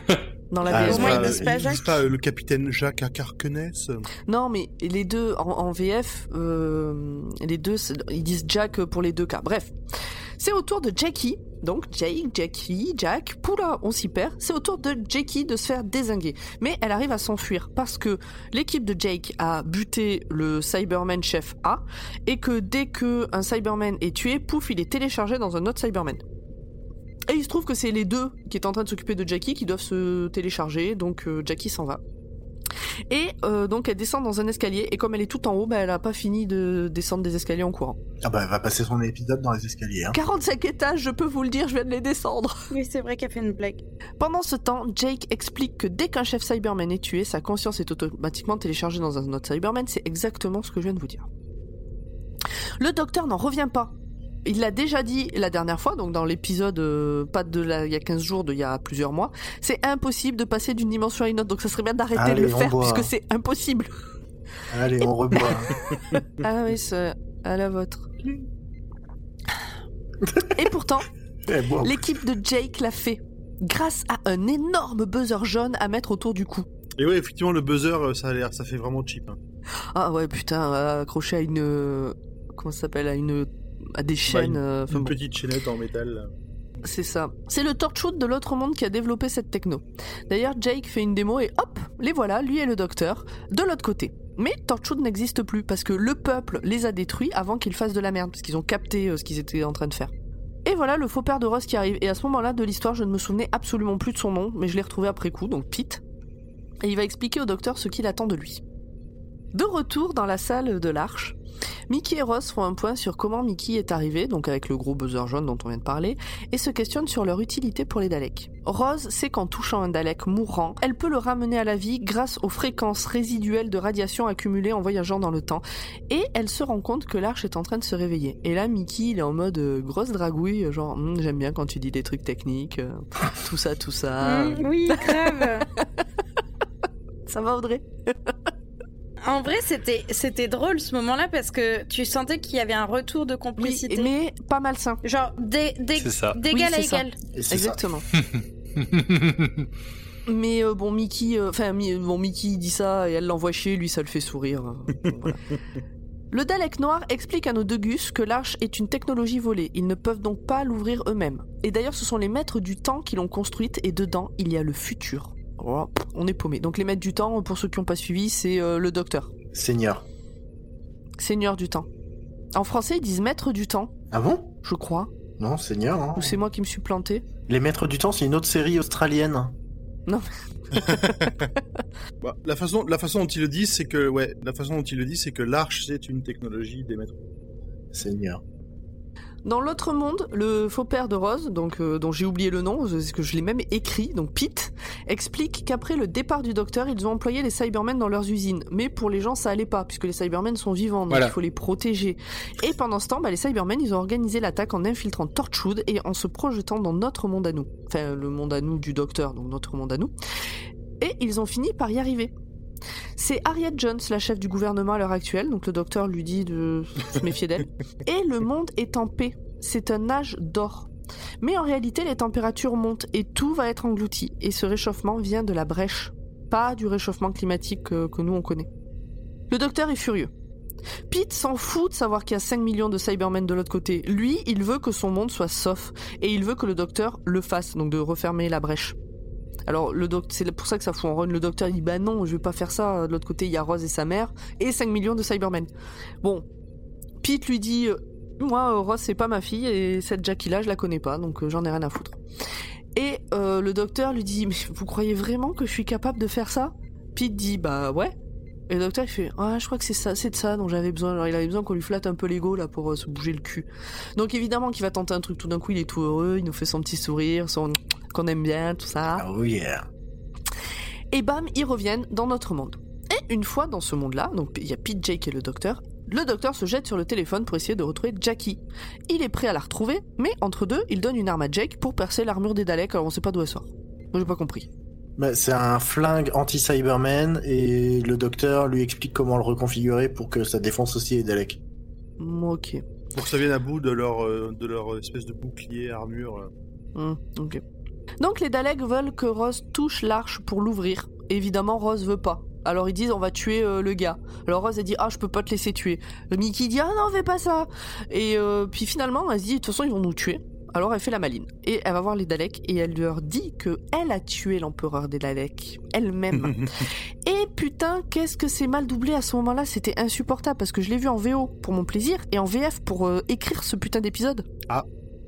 Dans la Ah, VF. Pas Jacques. pas euh, le capitaine Jacques à Carquenès? Non, mais les deux en, en VF, euh, les deux, ils disent Jack pour les deux cas. Bref, c'est au tour de Jackie, donc Jake, Jackie, Jack. Poula, on s'y perd. C'est au tour de Jackie de se faire désinguer, mais elle arrive à s'enfuir parce que l'équipe de Jake a buté le Cyberman chef A et que dès que un Cyberman est tué, pouf, il est téléchargé dans un autre Cyberman. Et il se trouve que c'est les deux qui est en train de s'occuper de Jackie qui doivent se télécharger, donc euh, Jackie s'en va. Et euh, donc elle descend dans un escalier et comme elle est tout en haut, bah, elle a pas fini de descendre des escaliers en courant. Ah bah, elle va passer son épisode dans les escaliers. Hein. 45 étages, je peux vous le dire, je viens de les descendre. Oui, c'est vrai qu'elle fait une blague. Pendant ce temps, Jake explique que dès qu'un chef Cyberman est tué, sa conscience est automatiquement téléchargée dans un autre Cyberman. C'est exactement ce que je viens de vous dire. Le docteur n'en revient pas. Il l'a déjà dit la dernière fois, donc dans l'épisode, euh, pas de là, il y a 15 jours, de il y a plusieurs mois, c'est impossible de passer d'une dimension à une autre, donc ça serait bien d'arrêter de le faire, boit. puisque c'est impossible. Allez, on reboit. Ah oui, c'est à la vôtre. Et pourtant, Eh, l'équipe de Jake l'a fait, grâce à un énorme buzzer jaune à mettre autour du cou. Et ouais, effectivement, le buzzer, euh, ça a l'air, ça fait vraiment cheap. hein. Ah ouais, putain, accroché à une... euh, Comment ça s'appelle À une... À des chaînes... une- euh, Une bon. petite chaînette en métal. C'est ça. C'est le Torchwood de l'autre monde qui a développé cette techno. D'ailleurs, Jake fait une démo et hop, les voilà, lui et le docteur, de l'autre côté. Mais Torchwood n'existe plus parce que le peuple les a détruits avant qu'ils fassent de la merde, parce qu'ils ont capté euh, ce qu'ils étaient en train de faire. Et voilà le faux père de Ross qui arrive. Et à ce moment-là de l'histoire, je ne me souvenais absolument plus de son nom, mais je l'ai retrouvé après coup, donc Pete. Et il va expliquer au docteur ce qu'il attend de lui. De retour dans la salle de l'Arche, Mickey et Ross font un point sur comment Mickey est arrivé, donc avec le gros buzzer jaune dont on vient de parler, et se questionnent sur leur utilité pour les Daleks. Rose sait qu'en touchant un Dalek mourant, elle peut le ramener à la vie grâce aux fréquences résiduelles de radiation accumulées en voyageant dans le temps, et elle se rend compte que l'Arche est en train de se réveiller. Et là, Mickey, il est en mode euh, grosse dragouille, genre Hum, j'aime bien quand tu dis des trucs techniques, euh, tout ça, tout ça. Mm, oui, grave. Ça va Audrey? en vrai, c'était c'était drôle ce moment-là parce que tu sentais qu'il y avait un retour de Oui, complicité. mais pas malsain. Genre d'égal Oui, à égal. Exactement. Mais euh, bon, Mickey, euh, enfin, Mi- bon, Mickey dit ça et elle l'envoie chez lui, ça le fait sourire. voilà. Le Dalek noir explique à nos deux gus que l'arche est une technologie volée. Ils ne peuvent donc pas l'ouvrir eux-mêmes. Et d'ailleurs, ce sont les maîtres du temps qui l'ont construite et dedans, il y a le futur. Oh, on est paumé. Donc les maîtres du temps, pour ceux qui n'ont pas suivi, c'est euh, le docteur. Seigneur. Seigneur du temps. En français, ils disent maître du temps, Ah bon? Je crois. Non, Seigneur. hein. Ou c'est moi qui me suis planté. Les Maîtres du Temps, c'est une autre série australienne. Bah, la façon, la façon dont il le dit, c'est que, ouais, la façon dont il le dit, c'est que l'arche, c'est une technologie des maîtres. Seigneur. Dans l'autre monde, le faux père de Rose, donc euh, dont j'ai oublié le nom, parce que je l'ai même écrit, donc Pete, explique qu'après le départ du docteur, ils ont employé les Cybermen dans leurs usines. Mais pour les gens, ça allait pas, puisque les Cybermen sont vivants, donc Voilà. il faut les protéger. Et pendant ce temps, bah, les Cybermen, ils ont organisé l'attaque en infiltrant Torchwood et en se projetant dans notre monde à nous. Enfin, le monde à nous du docteur, donc notre monde à nous. Et ils ont fini par y arriver. C'est Harriet Jones, la chef du gouvernement à l'heure actuelle, donc le docteur lui dit de se méfier d'elle. Et le monde est en paix. C'est un âge d'or. Mais en réalité, les températures montent et tout va être englouti. Et ce réchauffement vient de la brèche, pas du réchauffement climatique que, que nous on connaît. Le docteur est furieux. Pete s'en fout de savoir qu'il y a 5 millions de Cybermen de l'autre côté. Lui, il veut que son monde soit sauf. Et il veut que le docteur le fasse, donc de refermer la brèche. Alors, le doc- c'est pour ça que ça fout en run. Le docteur dit Bah non, je vais pas faire ça. De l'autre côté, il y a Rose et sa mère, et 5 millions de Cybermen. Bon, Pete lui dit euh, Moi, euh, Rose, c'est pas ma fille, et cette Jackie-là, je la connais pas, donc euh, j'en ai rien à foutre. Et le docteur lui dit Mais vous croyez vraiment que je suis capable de faire ça? Pete dit Bah ouais. Et le docteur il fait Ah, je crois que c'est ça, c'est de ça dont j'avais besoin. Alors il avait besoin qu'on lui flatte un peu l'ego là pour se bouger le cul. Donc évidemment qu'il va tenter un truc tout d'un coup, il est tout heureux, il nous fait son petit sourire, son qu'on aime bien, tout ça. Ah oui, yeah. Et bam, ils reviennent dans notre monde. Et une fois dans ce monde-là, donc il y a Pete, Jake et le docteur, le docteur se jette sur le téléphone pour essayer de retrouver Jackie. Il est prêt à la retrouver, mais entre deux, il donne une arme à Jake pour percer l'armure des Daleks, alors on sait pas d'où elle sort. Moi j'ai pas compris. Bah, c'est un flingue anti-Cyberman et le docteur lui explique comment le reconfigurer pour que ça défonce aussi les Daleks. Mm, Ok. Pour que ça vienne à bout de leur, euh, de leur espèce de bouclier, armure. euh. Hmm, ok. Donc les Daleks veulent que Rose touche l'arche pour l'ouvrir. Évidemment, Rose veut pas. Alors ils disent on va tuer euh, le gars. Alors Rose elle dit ah je peux pas te laisser tuer. Mickey dit ah non fais pas ça. Et euh, puis finalement elle se dit de toute façon ils vont nous tuer. Alors elle fait la maline et elle va voir les Daleks et elle leur dit que elle a tué l'empereur des Daleks elle-même. et putain qu'est-ce que c'est mal doublé à ce moment-là c'était insupportable parce que je l'ai vu en VO pour mon plaisir et en VF pour euh, écrire ce putain d'épisode.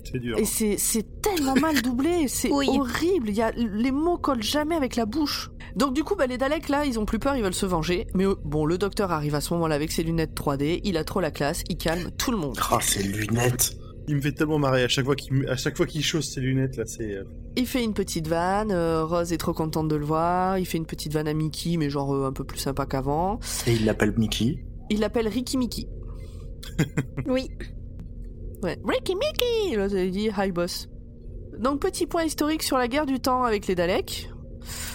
C'est dur. Et c'est, c'est tellement mal doublé, c'est Oui. horrible. Il y a, les mots collent jamais avec la bouche. Donc du coup, bah, les Daleks là, ils ont plus peur, ils veulent se venger. Mais euh, bon, le docteur arrive à ce moment-là avec ses lunettes 3D, il a trop la classe, il calme tout le monde. Ah, ces lunettes. Il me fait tellement marrer à chaque fois qu'il, à chaque fois qu'il chausse ses lunettes là. C'est. euh, Il fait une petite vanne, euh, Rose est trop contente de le voir. Il fait une petite vanne à Mickey, mais genre euh, un peu plus sympa qu'avant. Et il l'appelle Mickey. Il l'appelle Ricky Mickey. Oui. Ouais, Ricky Mickey L'autre il dit Hi boss. Donc petit point historique sur la guerre du temps avec les Daleks.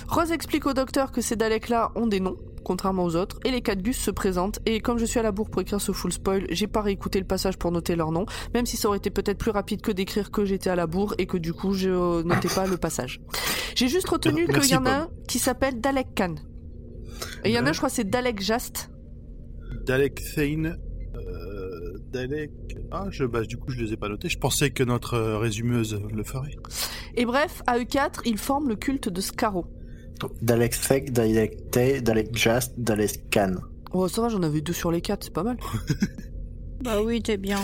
Rose explique au docteur que ces Daleks-là ont des noms, contrairement aux autres, et les quatre gus se présentent, et comme je suis à la bourre pour écrire ce full spoil, j'ai pas réécouté le passage pour noter leurs noms, même si ça aurait été peut-être plus rapide que d'écrire que j'étais à la bourre et que du coup je notais pas le passage. J'ai juste retenu qu'il y en a un qui s'appelle Dalek Khan. Et il y en a un, je crois, c'est Dalek Jast. Dalek Thane. Euh, Dalek. Ah, je, bah, du coup, je les ai pas notés. Je pensais que notre euh, résumeuse le ferait. Et bref, à eux quatre, ils forment le culte de Scarrow. Dalek Sec, Dalek Tay, Dalek Jast, Dalek Khan. Oh, ça va, j'en avais deux sur les quatre, c'est pas mal. Bah oui, t'es bien.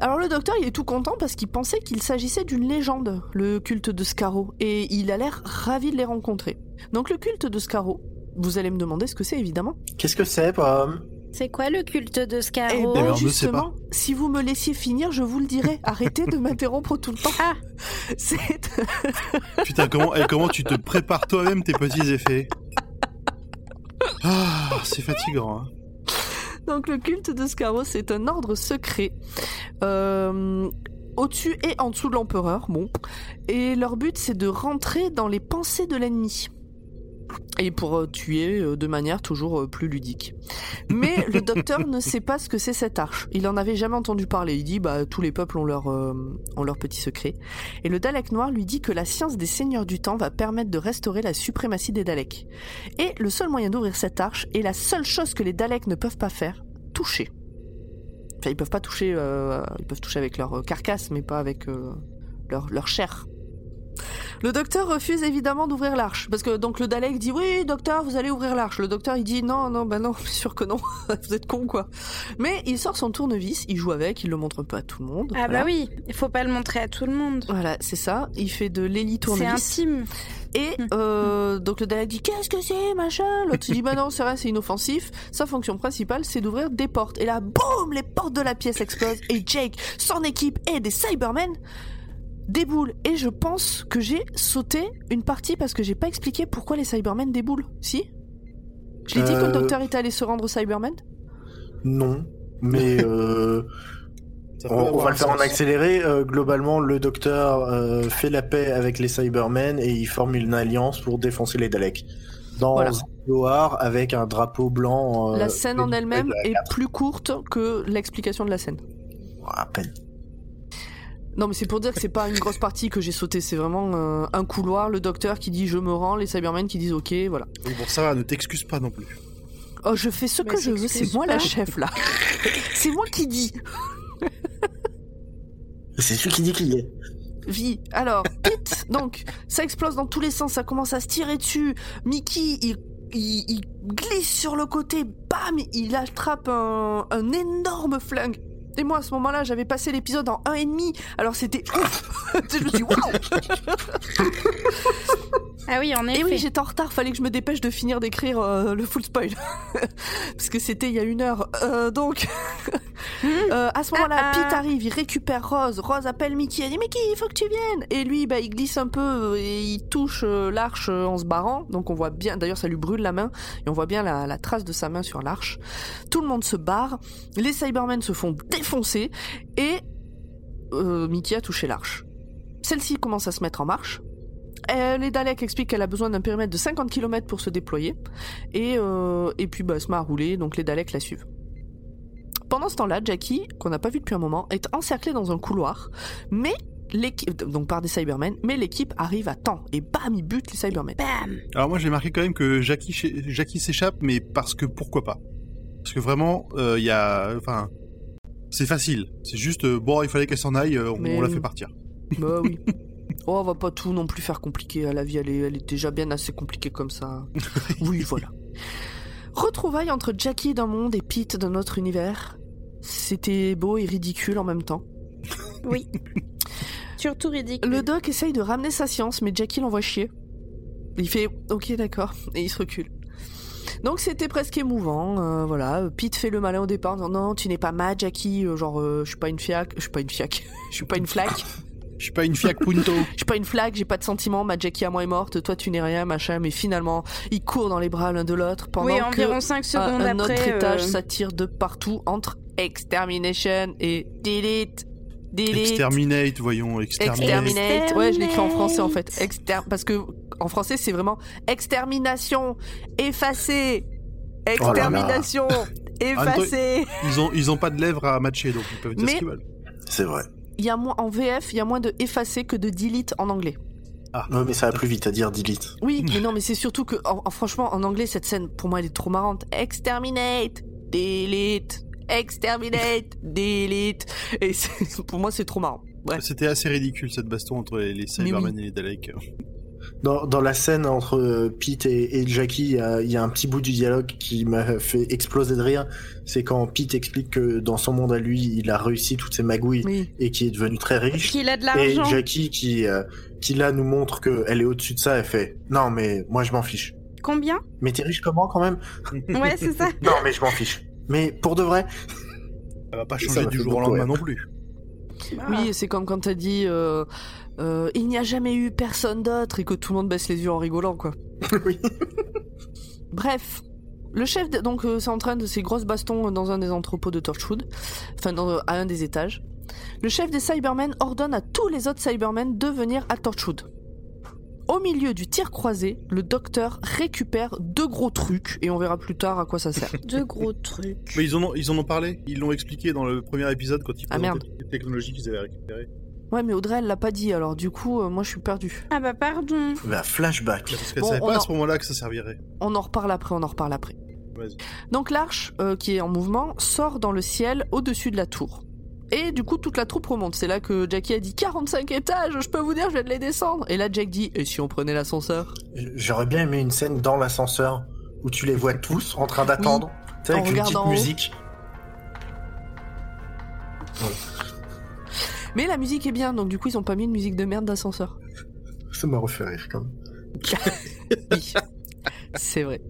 Alors le docteur, il est tout content parce qu'il pensait qu'il s'agissait d'une légende, le culte de Scarrow, et il a l'air ravi de les rencontrer. Donc le culte de Scarrow, vous allez me demander ce que c'est évidemment. Qu'est-ce que c'est, Pomme? C'est quoi le culte de Eh Scarrow ben, ben, justement, si vous me laissiez finir, je vous le dirais. Arrêtez de m'interrompre tout le temps. Ah. C'est Putain, comment, et comment tu te prépares toi-même tes petits effets Ah, c'est fatigant. Hein. donc le culte de Scarrow, c'est un ordre secret. Euh, au-dessus et en dessous de l'empereur, bon. Et leur but, c'est de rentrer dans les pensées de l'ennemi. Et pour euh, tuer euh, de manière toujours euh, plus ludique. Mais le docteur ne sait pas ce que c'est cette arche. Il en avait jamais entendu parler. Il dit, bah, tous les peuples ont leur, euh, ont leur petit secret. Et le Dalek noir lui dit que la science des seigneurs du temps va permettre de restaurer la suprématie des Daleks. Et le seul moyen d'ouvrir cette arche est la seule chose que les Daleks ne peuvent pas faire, toucher. Enfin, ils peuvent pas toucher, euh, ils peuvent toucher avec leur carcasse, mais pas avec euh, leur, leur chair. Le docteur refuse évidemment d'ouvrir l'arche parce que donc le Dalek dit oui docteur vous allez ouvrir l'arche. Le docteur il dit non non bah non bien sûr que non vous êtes con quoi. Mais il sort son tournevis, il joue avec, il le montre pas à tout le monde. Ah voilà. bah oui, il faut pas le montrer à tout le monde. Voilà c'est ça. Il fait de l'héli C'est tournevis. intime. Et euh, donc le Dalek dit qu'est-ce que c'est machin? L'autre dit bah non c'est vrai c'est inoffensif. Sa fonction principale c'est d'ouvrir des portes. Et là boum les portes de la pièce explosent et Jake, son équipe et des Cybermen déboulent. Et je pense que j'ai sauté une partie parce que j'ai pas expliqué pourquoi les Cybermen déboulent. Si? Je l'ai dit que le Euh. docteur était allé se rendre aux Cybermen? Non, mais euh, on, va le faire en accéléré. Euh, globalement, le docteur euh, fait la paix avec les Cybermen et il forme une alliance pour défoncer les Daleks. Dans Voilà. un couloir avec un drapeau blanc. euh, La scène en elle-même est plus courte que l'explication de la scène. À peine. Non, mais c'est pour dire que c'est pas une grosse partie que j'ai sauté. C'est vraiment euh, un couloir, le docteur qui dit je me rends, les Cybermen qui disent ok, voilà. Oui, bon, ça va, ne t'excuse pas non plus. Oh, je fais ce Mais que je veux, c'est moi la chef là. c'est moi qui dis. C'est celui qui dit qu'il y est. Vie. Alors, Pete, donc, ça explose dans tous les sens, ça commence à se tirer dessus. Mickey, il, il, il glisse sur le côté, bam, il attrape un, un énorme flingue. Et moi, à ce moment-là, j'avais passé l'épisode en 1,5, alors c'était ouf. Je me suis dit, waouh Ah oui, en effet. Et oui, j'étais en retard, fallait que je me dépêche de finir d'écrire euh, le full spoil. Parce que c'était il y a une heure. Euh, donc, euh, à ce moment-là, Ah, ah. Pete arrive, il récupère Rose. Rose appelle Mickey, elle dit Mickey, il faut que tu viennes. Et lui, bah, il glisse un peu et il touche l'arche en se barrant. Donc on voit bien, d'ailleurs, ça lui brûle la main. Et on voit bien la, la trace de sa main sur l'arche. Tout le monde se barre. Les Cybermen se font défoncer. Et Mickey a touché l'arche. Celle-ci commence à se mettre en marche. Euh, les Daleks expliquent qu'elle a besoin d'un périmètre de 50 km pour se déployer. Et, euh, et puis, bah, elle se met à rouler, donc les Daleks la suivent. Pendant ce temps-là, Jackie, qu'on n'a pas vu depuis un moment, est encerclée dans un couloir, mais l'équipe, donc par des Cybermen, mais l'équipe arrive à temps, et bam, ils butent les Cybermen. Bam Alors moi j'ai marqué quand même que Jackie, Jackie s'échappe, mais parce que pourquoi pas? Parce que vraiment, euh, il y a... Enfin, c'est facile. C'est juste, euh, bon, il fallait qu'elle s'en aille, euh, on, Mais on la fait partir. Bah oui. Oh, on va pas tout non plus faire compliqué à la vie, elle est, elle est déjà bien assez compliquée comme ça. Oui, voilà. Retrouvailles entre Jackie d'un monde et Pete d'un autre univers. C'était beau et ridicule en même temps. Oui. Surtout ridicule. Le doc essaye de ramener sa science, mais Jackie l'envoie chier. Il fait OK, d'accord, et il se recule. Donc c'était presque émouvant, euh, voilà. Pete fait le malin au départ, en disant non, tu n'es pas ma Jackie, euh, genre euh, je suis pas une fiac, je suis pas une fiac, je suis pas une flaque, Je suis pas une fiac punto. je suis pas une flaque, j'ai pas de sentiments, ma Jackie à moi est morte, toi tu n'es rien, machin. Mais finalement, ils courent dans les bras l'un de l'autre pendant oui, que environ 5 un, secondes un autre après. étage euh, s'attire de partout entre extermination et delete, delete. Exterminate, voyons, exterminate. Exterminate. Ouais, je l'écris en français en fait. Exter parce que en français c'est vraiment extermination, effacer, extermination, effacer. Ils ont, ils ont pas de lèvres à matcher, donc ils peuvent dire Mais- ce qu'ils veulent. C'est vrai. Il y a moins en VF, il y a moins de effacer que de delete en anglais. Ouais, mais ça va plus vite à dire delete. Oui, mais non, mais c'est surtout que en, en- franchement en anglais cette scène pour moi elle est trop marrante. Exterminate, delete, exterminate, delete. Et c'est- pour moi c'est trop marrant. C'était assez ridicule cette baston entre les, les Cybermen et les Daleks. Dans, dans la scène entre euh, Pete et, et Jackie, il y, a, il y a un petit bout du dialogue qui m'a fait exploser de rire. C'est quand Pete explique que dans son monde à lui, il a réussi toutes ses magouilles Oui. et qui est devenu très riche. Qu'il a de Et. Jackie qui, euh, qui là nous montre qu'elle est au-dessus de ça, elle fait Non, mais moi je m'en fiche. Combien? Mais t'es riche comment quand même? Ouais, c'est ça. Non, mais je m'en fiche. Mais pour de vrai, Ça va pas changer du jour au lendemain non plus. Oui, c'est comme quand t'as dit euh, euh, il n'y a jamais eu personne d'autre et que tout le monde baisse les yeux en rigolant, quoi. oui. Bref, le chef de- donc euh, s'entraîne de ces grosses bastons dans un des entrepôts de Torchwood, enfin dans- à un des étages. Le chef des Cybermen ordonne à tous les autres Cybermen de venir à Torchwood. Au milieu du tir croisé, le docteur récupère deux gros trucs et on verra plus tard à quoi ça sert. Deux gros trucs. Mais ils en ont, ils en ont parlé. Ils l'ont expliqué dans le premier épisode quand ils Ah, présentaient merde. toutes les technologies qu'ils avaient récupérées. Ouais, mais Audrey elle l'a pas dit alors du coup euh, moi je suis perdu. Ah bah pardon. Bah, flashback. Parce qu'elle Bon, savait on pas à en- ce moment-là que ça servirait. On en reparle après, on en reparle après. Vas-y. Donc l'arche, euh, qui est en mouvement, sort dans le ciel au-dessus de la tour. Et du coup, toute la troupe remonte. C'est là que Jackie a dit 45 étages, je peux vous dire, je viens de les descendre. Et là, Jack dit Et si on prenait l'ascenseur? J'aurais bien aimé une scène dans l'ascenseur où tu les vois tous en train d'attendre. Tu sais, En avec une petite regardant en haut. musique. Mais la musique est bien, donc du coup, ils ont pas mis une musique de merde d'ascenseur. Ça m'a refait rire quand même. Oui, c'est vrai.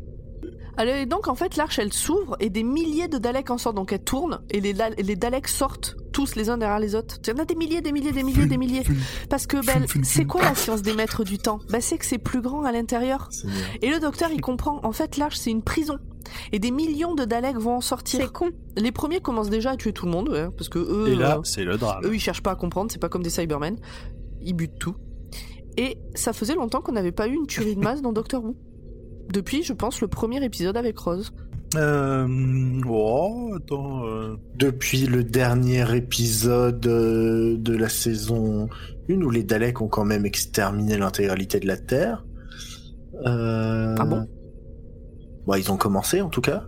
Alors, et donc, en fait, l'arche, elle s'ouvre et des milliers de Daleks en sortent. Donc, elle tourne et les, Dal- les Daleks sortent tous les uns derrière les autres. Il y en a des milliers, des milliers, des milliers, des milliers. Parce que, ben, c'est quoi la science des maîtres du temps? Ben, c'est que c'est plus grand à l'intérieur. Et le docteur, il comprend. En fait, l'arche, c'est une prison. Et des millions de Daleks vont en C'est sortir. con. Les premiers commencent déjà à tuer tout le monde, ouais, parce que eux, Et là, euh, c'est le drame. eux, ils cherchent pas à comprendre. C'est pas comme des Cybermen. Ils butent tout. Et ça faisait longtemps qu'on n'avait pas eu une tuerie de masse dans Doctor Who. Depuis, je pense, le premier épisode avec Rose. Euh... Oh, attends... euh, Depuis le dernier épisode euh, de la saison 1 où les Daleks ont quand même exterminé l'intégralité de la Terre. Euh... Ah bon? Bah, ils ont commencé en tout cas.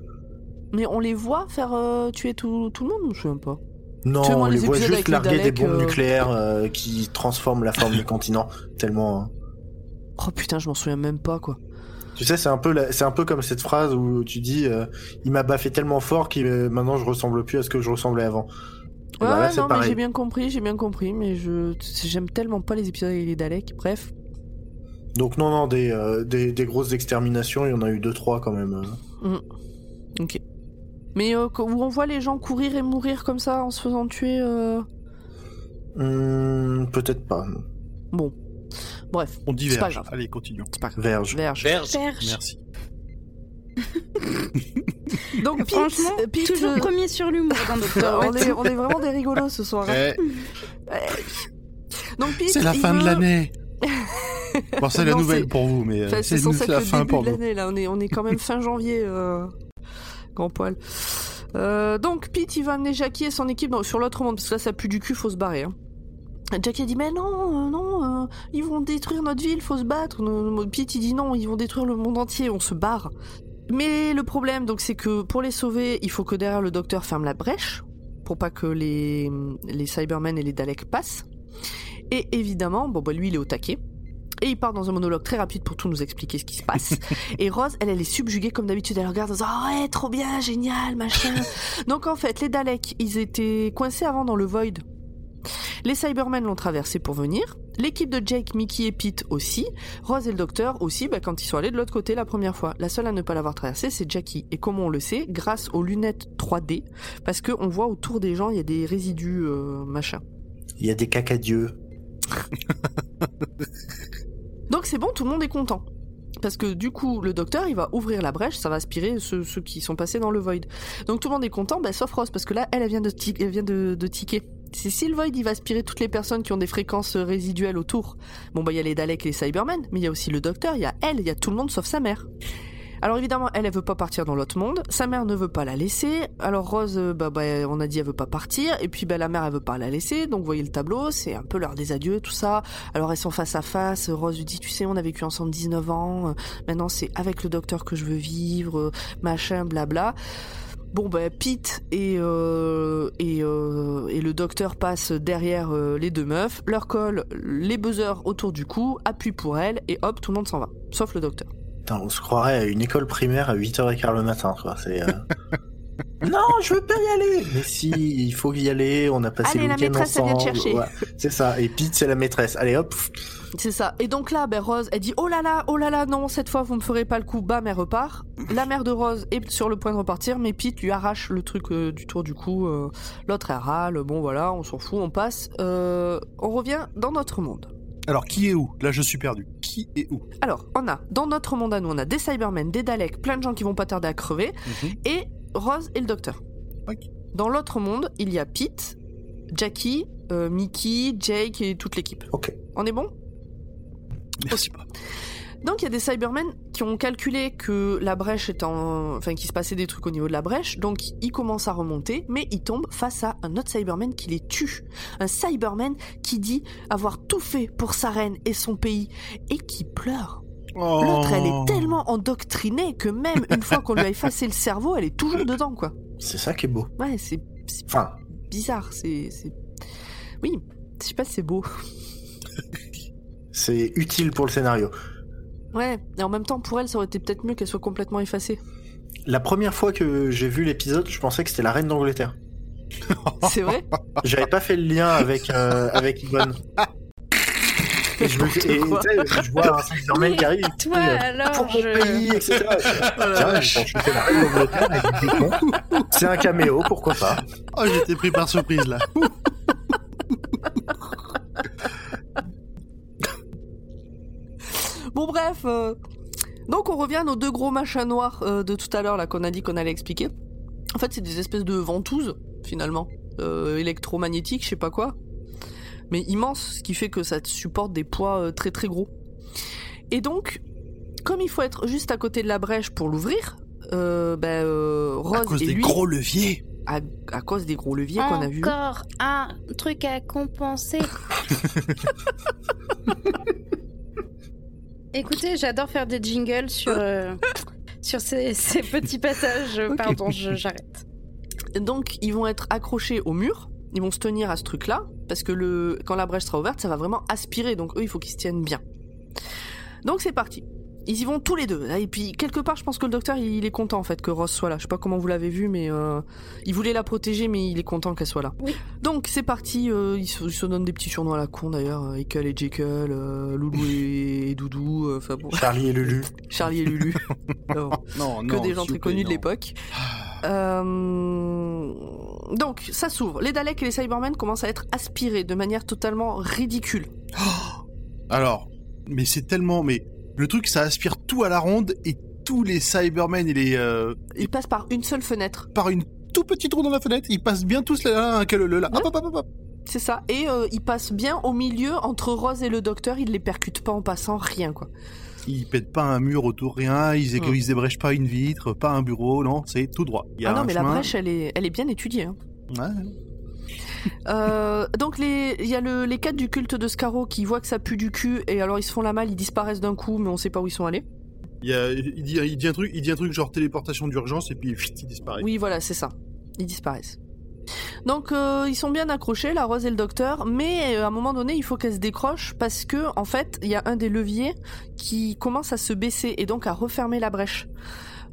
Mais on les voit faire euh, tuer tout, tout le monde, je sais même pas? Non, on les les voit juste larguer des bombes euh, nucléaires euh, qui transforment la forme du continent. Tellement. hein. Oh putain, je m'en souviens même pas, quoi. Tu sais, c'est un peu, la- c'est un peu comme cette phrase où tu dis, il m'a baffé tellement fort que maintenant je ressemble plus à ce que je ressemblais avant. Ouais, bah là, ouais, non, mais j'ai bien compris, j'ai bien compris, mais je j'aime tellement pas les épisodes avec les Daleks. Bref. Donc non, non, des, euh, des, des grosses exterminations, il y en a eu deux, trois quand même. euh. Ok. Mais euh, où on voit les gens courir et mourir comme ça en se faisant tuer. euh, Hmm, Peut-être pas. Bon. Bref. On C'est pas diverge. grave. Allez, continuons. C'est pas grave. Verge. Verge. Verge. Merci. Donc, Pete, Franchement, Pete, toujours euh, premier sur l'humour dans on, est, on est vraiment des rigolos ce soir. hein. Donc, Pete, C'est la fin de l'année. Bon, c'est la Non, nouvelle pour vous, mais euh, Enfin, c'est c'est la fin début pour de l'année, là. On est, on est quand même fin janvier, euh, grand poil. Euh, donc, Pete, il va amener Jackie et son équipe dans- sur l'autre monde, parce que là, ça pue du cul, faut se barrer. Hein. Jackie a dit, mais non, euh, non, euh, ils vont détruire notre ville, faut se battre. Pete, il dit, non, ils vont détruire le monde entier, on se barre. Mais le problème, donc, c'est que pour les sauver, il faut que derrière le docteur ferme la brèche, pour pas que les, les Cybermen et les Daleks passent. Et évidemment, bon, bah, lui, il est au taquet. Et il part dans un monologue très rapide pour tout nous expliquer ce qui se passe. Et Rose, elle, elle est subjuguée comme d'habitude. Elle regarde en disant Ah ouais, trop bien, génial, machin. Donc en fait, les Daleks, ils étaient coincés avant dans le Void. Les Cybermen l'ont traversé pour venir. L'équipe de Jake, Mickey et Pete aussi. Rose et le docteur aussi, bah, quand ils sont allés de l'autre côté la première fois. La seule à ne pas l'avoir traversé, c'est Jackie. Et comment on le sait Grâce aux lunettes 3D. Parce qu'on voit autour des gens, il y a des résidus, euh, machin. Il y a des cacadieux. Donc c'est bon, tout le monde est content. Parce que du coup, le docteur, il va ouvrir la brèche, ça va aspirer ceux, qui sont passés dans le void. Donc tout le monde est content, bah, sauf Rose, parce que là, elle, vient de, tiquer. C'est si le void, il va aspirer toutes les personnes qui ont des fréquences résiduelles autour. Bon, bah, il y a les Daleks et les Cybermen, mais il y a aussi le docteur, il y a elle, il y a tout le monde sauf sa mère. Alors évidemment, elle, elle veut pas partir dans l'autre monde. Sa mère ne veut pas la laisser. Alors Rose, euh, bah, bah, on a dit elle veut pas partir. Et puis bah, la mère, elle veut pas la laisser. Donc voyez le tableau, c'est un peu l'heure des adieux, tout ça. Alors elles sont face à face. Rose lui dit, tu sais, on a vécu ensemble 19 ans. Euh, Maintenant, c'est avec le docteur que je veux vivre, euh, machin, blabla. Bon ben Pete et euh, et, euh, et le docteur passent derrière les deux meufs, leur collent les buzzers autour du cou, appuient pour elles et hop tout le monde s'en va, sauf le docteur. Putain, on se croirait à une école primaire à 8h15 le matin, quoi. C'est. euh, non, je veux pas y aller. Mais si, il faut y aller. On a passé Allez, le la week-end maîtresse, elle vient te ensemble. chercher. Ouais, c'est ça. Et Pete, c'est la maîtresse. Allez, hop. C'est ça. Et donc là, ben, Rose, elle dit Oh là là, oh là là, non, cette fois vous me ferez pas le coup. Bam, elle repart. La mère de Rose est sur le point de repartir, mais Pete lui arrache le truc euh, du tour du cou. euh, L'autre, elle râle. Bon, voilà, on s'en fout, on passe. Euh, on revient dans notre monde. Alors, qui est où? Là, je suis perdu. Qui est où Alors, on a, dans notre monde à nous, on a des Cybermen, des Daleks, plein de gens qui vont pas tarder à crever, et Rose et le docteur. Dans l'autre monde, il y a Pete, Jackie, euh, Mickey, Jake et toute l'équipe. Ok. On est bon? Merci pas. Donc il y a des Cybermen qui ont calculé que la brèche est en... Enfin, qu'il se passait des trucs au niveau de la brèche, donc ils commencent à remonter, mais ils tombent face à un autre Cyberman qui les tue. Un Cyberman qui dit avoir tout fait pour sa reine et son pays, et qui pleure. L'autre, elle est tellement endoctrinée que même une fois qu'on lui a effacé le cerveau, elle est toujours dedans, quoi. C'est ça qui est beau. Ouais, c'est Enfin, bizarre, c'est... c'est- Oui, je sais pas si c'est beau. c'est utile pour le scénario. Ouais, et en même temps, pour elle, ça aurait été peut-être mieux qu'elle soit complètement effacée. La première fois que j'ai vu l'épisode, je pensais que c'était la reine d'Angleterre. C'est vrai J'avais pas fait le lien avec euh, avec Yvonne. Et je, me, et, je vois un Cyberman qui arrive. Toi, euh, alors, pour mon je- pays, etc. Tiens, je pense que c'est la reine d'Angleterre, dit. C'est un caméo, pourquoi pas. Oh, j'étais pris par surprise là. Bon bref, euh, donc on revient à nos deux gros machins noirs euh, de tout à l'heure là qu'on a dit qu'on allait expliquer. En fait, c'est des espèces de ventouses finalement, euh, électromagnétiques, je sais pas quoi, mais immenses, ce qui fait que ça supporte des poids euh, très très gros. Et donc, comme il faut être juste à côté de la brèche pour l'ouvrir, euh, ben, euh, Rose à cause et des lui, gros leviers. à, à cause des gros leviers qu'on a vus. Encore un truc à compenser. Écoutez, j'adore faire des jingles sur, euh, sur ces, ces petits passages. Pardon, j'arrête. Donc ils vont être accrochés au mur, ils vont se tenir à ce truc-là, parce que le... quand la brèche sera ouverte, ça va vraiment aspirer, donc eux, il faut qu'ils se tiennent bien. Donc c'est parti. Ils y vont tous les deux. Et puis quelque part, je pense que le docteur, il est content en fait que Ross soit là. Je sais pas comment vous l'avez vu, mais euh, il voulait la protéger, mais il est content qu'elle soit là. Oui. Donc c'est parti. euh, ils, se, ils se donnent des petits surnoms à la con d'ailleurs. euh, Ekel et Jekyll, euh, Loulou et, et Doudou. euh, Enfin bon, Charlie et Lulu. Charlie et Lulu. Non Non, que non. des gens très connus de l'époque. Euh, Donc, ça s'ouvre. Les Daleks et les Cybermen commencent à être aspirés de manière totalement ridicule. Alors, mais c'est tellement. Mais le truc, ça aspire tout à la ronde et tous les Cybermen et les. euh, Ils passent par une seule fenêtre. par une tout petit trou dans la fenêtre, ils passent bien tous là, que le là. Hop, hop, hop, hop. C'est ça. Et euh, ils passent bien au milieu entre Rose et le docteur. Ils les percutent pas en passant, rien quoi. Ils pètent pas un mur autour, rien. Ils, Mm. ils débrèchent pas une vitre, pas un bureau, non, c'est tout droit. Il y a Ah non, mais la brèche, elle est, elle est bien étudiée. hein. Ouais. Euh, donc les, il y a le, les quatre du culte de Scarrow qui voient que ça pue du cul et alors ils se font la malle, ils disparaissent d'un coup, mais on sait pas où ils sont allés. Il, y a- il dit, il dit un truc, il dit un truc genre téléportation d'urgence et puis pfft, il disparaît. Oui, voilà, c'est ça. Ils disparaissent. Donc euh, ils sont bien accrochés, la Rose et le Docteur, mais euh, à un moment donné, il faut qu'elle se décroche parce que en fait, il y a un des leviers qui commence à se baisser et donc à refermer la brèche.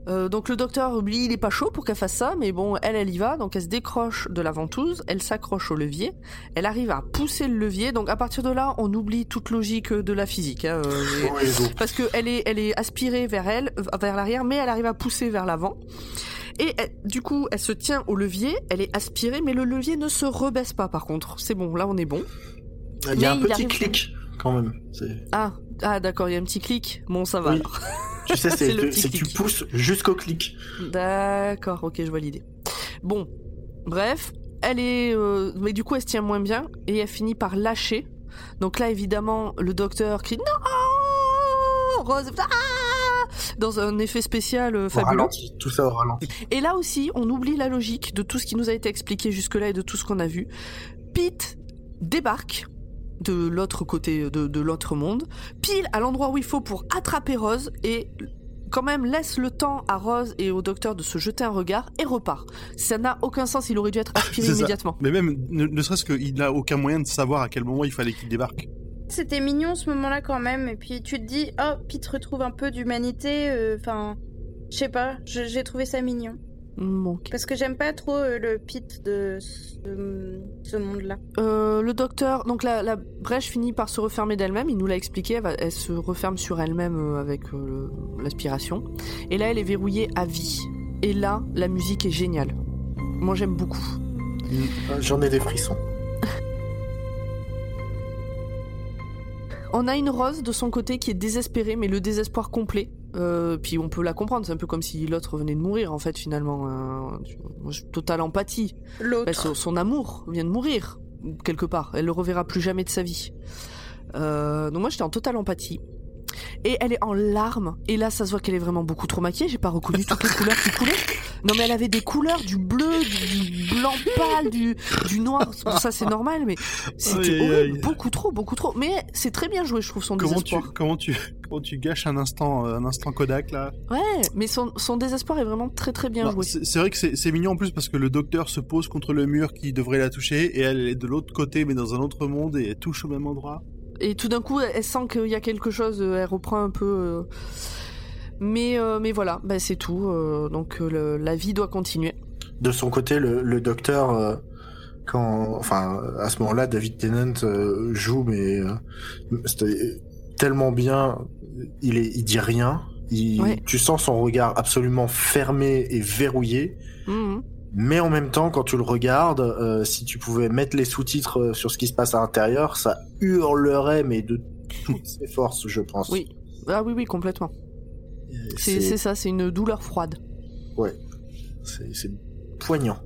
Euh, donc le docteur, lui, il est pas chaud pour qu'elle fasse ça, mais bon, elle, elle y va, donc elle se décroche de la ventouse, elle s'accroche au levier, elle arrive à pousser le levier, donc à partir de là, on oublie toute logique de la physique. hein, euh, Oui, parce que elle est, elle est aspirée vers elle, vers l'arrière, mais elle arrive à pousser vers l'avant. Et elle- du coup, elle se tient au levier, elle est aspirée, mais le levier ne se rebaisse pas. Par contre, c'est bon, là on est bon. Il y a Mais un petit arrive- clic quand même. Ah, ah d'accord, il y a un petit clic. Bon, ça va. Oui. alors. Tu sais, C'est le petit tu pousses jusqu'au clic. D'accord, ok, je vois l'idée. Bon, bref, elle est, euh, mais du coup, elle se tient moins bien et elle finit par lâcher. Donc là, évidemment, le docteur crie non, Rose, ah dans un effet spécial euh, fabuleux. ralenti. Tout ça au ralenti. Et là aussi, on oublie la logique de tout ce qui nous a été expliqué jusque-là et de tout ce qu'on a vu. Pete débarque de l'autre côté de, de l'autre monde, pile à l'endroit où il faut pour attraper Rose et quand même laisse le temps à Rose et au docteur de se jeter un regard et repart. Ça n'a aucun sens, il aurait dû être aspiré ça. immédiatement. Mais même, ne, ne serait-ce qu'il n'a aucun moyen de savoir à quel moment il fallait qu'il débarque. C'était mignon ce moment-là quand même. Et puis tu te dis, oh, Pete retrouve un peu d'humanité. euh, Enfin, je sais pas, j'ai trouvé ça mignon. Mm. Parce que j'aime pas trop euh, le pit de ce, ce monde-là. Euh, le docteur, donc la, la brèche finit par se refermer d'elle-même, il nous l'a expliqué, elle, va- elle se referme sur elle-même euh, avec euh, l'aspiration. Et là, elle est verrouillée à vie. Et là, la musique est géniale. Moi, j'aime beaucoup. Euh, J'en ai des frissons. On a une Rose de son côté qui est désespérée, mais le désespoir complet. Euh, puis on peut la comprendre, c'est un peu comme si l'autre venait de mourir en fait finalement. Euh, totale empathie. L'autre. Bah, son, son amour vient de mourir quelque part. Elle le reverra plus jamais de sa vie. Euh, donc moi j'étais en totale empathie. Et elle est en larmes. Et là, ça se voit qu'elle est vraiment beaucoup trop maquillée. J'ai pas reconnu toutes les couleurs qui coulaient. Non, mais elle avait des couleurs, du bleu, du, blanc pâle, du, du noir. Bon, ça, c'est normal, mais c'était beaucoup trop, beaucoup trop. Mais c'est très bien joué, je trouve, son Comment tu, désespoir. comment tu, comment tu gâches un instant, euh, un instant Kodak là? Ouais, mais son, son désespoir est vraiment très, très bien Non, joué. C'est vrai que c'est c'est mignon en plus parce que le docteur se pose contre le mur qui devrait la toucher et elle est de l'autre côté mais dans un autre monde et elle touche au même endroit. Et tout d'un coup, elle sent qu'il y a quelque chose, euh, elle reprend un peu. euh, Mais, euh, mais voilà, bah, c'est tout. Donc le- la vie doit continuer. De son côté, le, le docteur, quand, enfin, à ce moment-là, David Tennant euh, joue, mais euh, tellement bien. Il est, il dit rien. Il, Ouais. Tu sens son regard absolument fermé et verrouillé. Mhm. Mais en même temps, quand tu le regardes, euh, si tu pouvais mettre les sous-titres euh, sur ce qui se passe à l'intérieur, ça hurlerait, mais de toutes ses forces, je pense. Oui. Ah oui, oui, complètement. C'est ça, c'est une douleur froide. c'est- c'est poignant.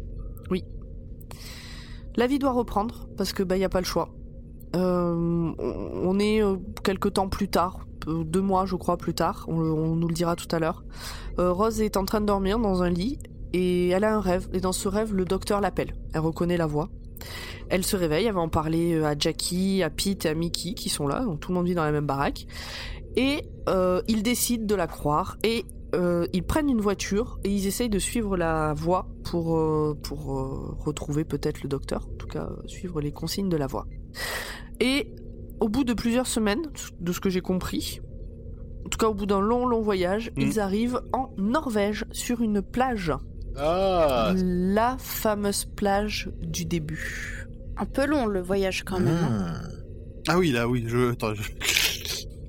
La vie doit reprendre parce que bah y a pas le choix. Euh, on- est euh, quelque temps plus tard, deux mois je crois plus tard. On, nous le dira tout à l'heure. Euh, Rose est en train de dormir dans un lit et elle a un rêve. Et dans ce rêve, le docteur l'appelle. Elle reconnaît la voix. Elle se réveille, elle va en parler euh, à Jackie, à Pete et à Mickey qui sont là. Donc tout le monde vit dans la même baraque. Et euh, ils décident de la croire et euh, ils prennent une voiture et ils essayent de suivre la voie pour, euh, pour retrouver peut-être le docteur, en tout cas suivre les consignes de la voie. Et au bout de plusieurs semaines, de ce que j'ai compris, en tout cas au bout d'un long long voyage, Mhm. ils arrivent en Norvège sur une plage, Ah, la fameuse plage du début. Un peu long le voyage quand même. hein. Hmm. Ah oui là oui je, attends, je,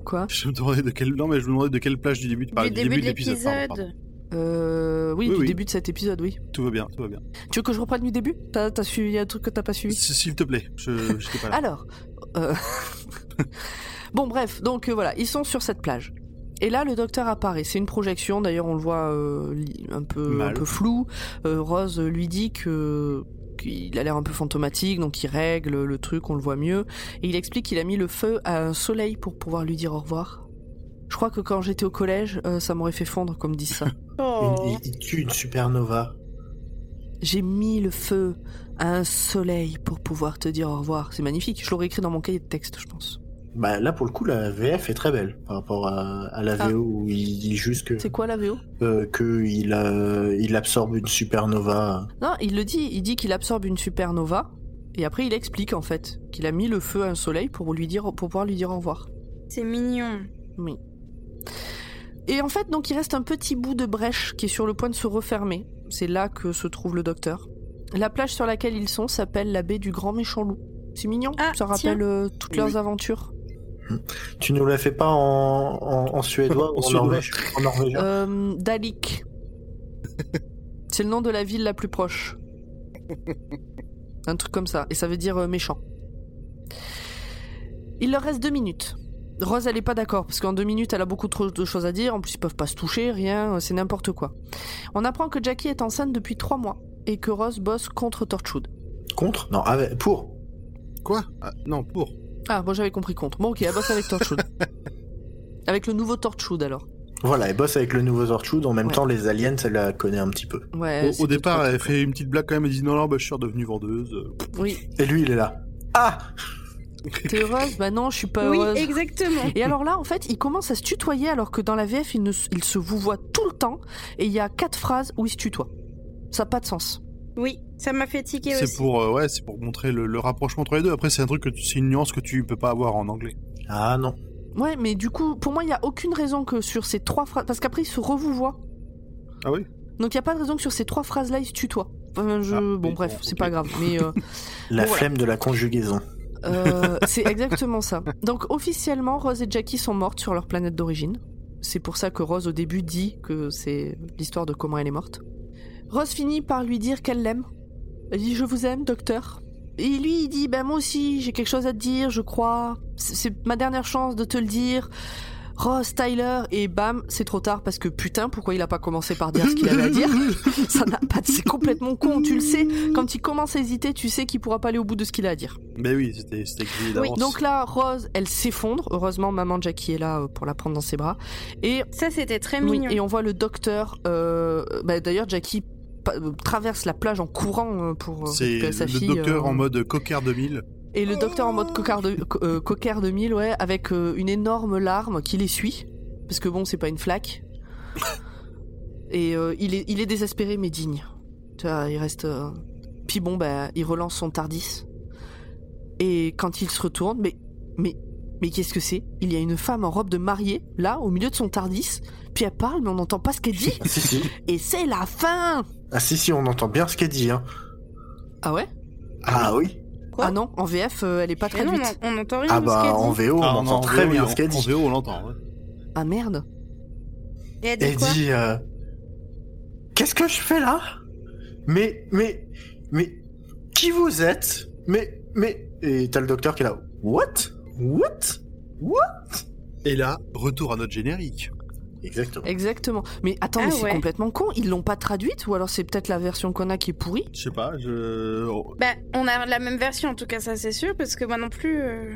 Quoi? je me demandais de quelle non mais je me demandais de quelle plage du début tu parlais du début de de l'épisode. euh, oui, Oui, du oui. début de cet épisode, oui. Tout va bien tout va bien. Tu veux que je reprenne du début? T'as t'as suivi y a un truc que t'as pas suivi? S'il te plaît je j'étais pas là. Alors, euh, bon bref, donc euh, voilà, ils sont sur cette plage. Et là, le docteur apparaît. C'est une projection. D'ailleurs, on le voit euh, un peu, un peu flou. Euh, Rose lui dit que qu'il a l'air un peu fantomatique, donc il règle le truc, on le voit mieux. Et il explique qu'il a mis le feu à un soleil pour pouvoir lui dire au revoir. Je crois que quand j'étais au collège, euh, ça m'aurait fait fondre, comme disent ça. Oh. Une- il tue une supernova. J'ai mis le feu à un soleil pour pouvoir te dire au revoir. C'est magnifique. Je l'aurais écrit dans mon cahier de texte, je pense. Bah là pour le coup la VF est très belle par rapport à, à la Ah. VO où il dit juste que C'est quoi la VO euh, que il, euh, il absorbe une supernova. Non, il le dit, il dit qu'il absorbe une supernova, et après il explique en fait qu'il a mis le feu à un soleil pour lui dire, pour pouvoir lui dire au revoir. C'est mignon. Oui. Et en fait, donc il reste un petit bout de brèche qui est sur le point de se refermer. C'est là que se trouve le docteur. La plage sur laquelle ils sont s'appelle la baie du Grand Méchant Loup. C'est mignon, Ah, ça rappelle euh, toutes leurs Oui. aventures. Tu nous la fais pas en, en, en suédois En ou en, norvège En norvégien? Euh, Dalik. C'est le nom de la ville la plus proche. Un truc comme ça. Et ça veut dire euh, méchant. Il leur reste deux minutes. Rose, elle est pas d'accord, parce qu'en deux minutes, elle a beaucoup trop de choses à dire. En plus, ils peuvent pas se toucher, rien, euh, c'est n'importe quoi. On apprend que Jackie est enceinte depuis trois mois et que Rose bosse contre Torchwood. Contre? Non, avec, pour. Quoi? Ah, Non pour. Ah, bon, j'avais compris contre. Bon, ok, elle bosse avec Torchwood. avec le nouveau Torchwood, alors. Voilà, elle bosse avec le nouveau Torchwood. En même Ouais. temps, les aliens, elle la connaît un petit peu. Ouais. Au, au départ elle fait une petite blague quand même elle dit non non bah je suis redevenue vendeuse. Oui. Et lui, il est là. Ah T'es heureuse? Bah non, je suis pas oui, heureuse. exactement. Et alors là, en fait, il commence à se tutoyer alors que dans la VF, il, ne, s- il se vous voit tout le temps et il y a quatre phrases où il se tutoie. Ça n'a pas de sens. Oui, ça m'a fait tiquer C'est aussi. pour euh, ouais c'est pour montrer le, le rapprochement entre les deux. Après c'est un truc que tu- c'est une nuance que tu peux pas avoir en anglais. Ah non. Ouais, mais du coup, pour moi, il n'y a aucune raison que sur ces trois phrases. Parce qu'après, il se revouvoie. Ah oui? Donc il y a pas de raison que sur ces trois phrases-là, ils se tutoient. Enfin, je... Ah, bon, oui, bref, bon, c'est pas grave. Mais euh, La Bon, voilà. flemme de la conjugaison. euh, c'est exactement ça. Donc officiellement, Rose et Jackie sont mortes sur leur planète d'origine. C'est pour ça que Rose au début dit que c'est l'histoire de comment elle est morte. Rose finit par lui dire qu'elle l'aime. Elle dit je vous aime, docteur. Et lui il dit ben moi aussi j'ai quelque chose à te dire, je crois. C'est ma dernière chance de te le dire. Rose, Tyler, et bam, c'est trop tard parce que putain, pourquoi il a pas commencé par dire ce qu'il avait à dire? Ça n'a pas, de- c'est complètement con, tu le sais. Quand il commence à hésiter, tu sais qu'il pourra pas aller au bout de ce qu'il a à dire. Mais oui, c'était c'était Oui. Donc là, Rose, elle s'effondre. Heureusement, maman Jackie est là euh, pour la prendre dans ses bras. Et, Ça, c'était très oui, mignon. et on voit le docteur. euh, bah, D'ailleurs, Jackie traverse la plage en courant euh, pour euh, c'est récupérer sa le fille. docteur euh, en mode cocker 2000. Et le docteur en mode coquard de, euh, mille, ouais, avec euh, une énorme larme qui l'essuie. Parce que bon, c'est pas une flaque. Et euh, il, est, il est désespéré mais digne. Tu vois, il reste. euh, Puis bon, bah, il relance son Tardis. Et quand il se retourne, mais. Mais. Mais qu'est-ce que c'est? Il y a une femme en robe de mariée, là, au milieu de son Tardis. Puis elle parle, mais on n'entend pas ce qu'elle dit. Et c'est la fin Ah, si, si, on entend bien ce qu'elle dit. Hein. Ah ouais? Ah oui Quoi? Ah non, en VF, euh, elle est pas Mais non, on, on n'entend rien Ah de ce bah, en. VO, on Ah, entend en très VO, bien on- ce qu'elle En dit. VO, on l'entend. ouais. Ah merde Et elle dit Elle quoi? dit euh, Qu'est-ce que je fais là? Mais, mais, mais, qui vous êtes? Mais, mais. Et t'as le docteur qui est là. What? What? What? Et là, retour à notre générique. Exactement. Exactement. Mais attends, Ah mais c'est ouais. complètement con. Ils l'ont pas traduite ou alors c'est peut-être la version qu'on a qui est pourrie? Je sais pas, je. oh, Bah, on a la même version en tout cas, ça c'est sûr, parce que moi non plus. euh,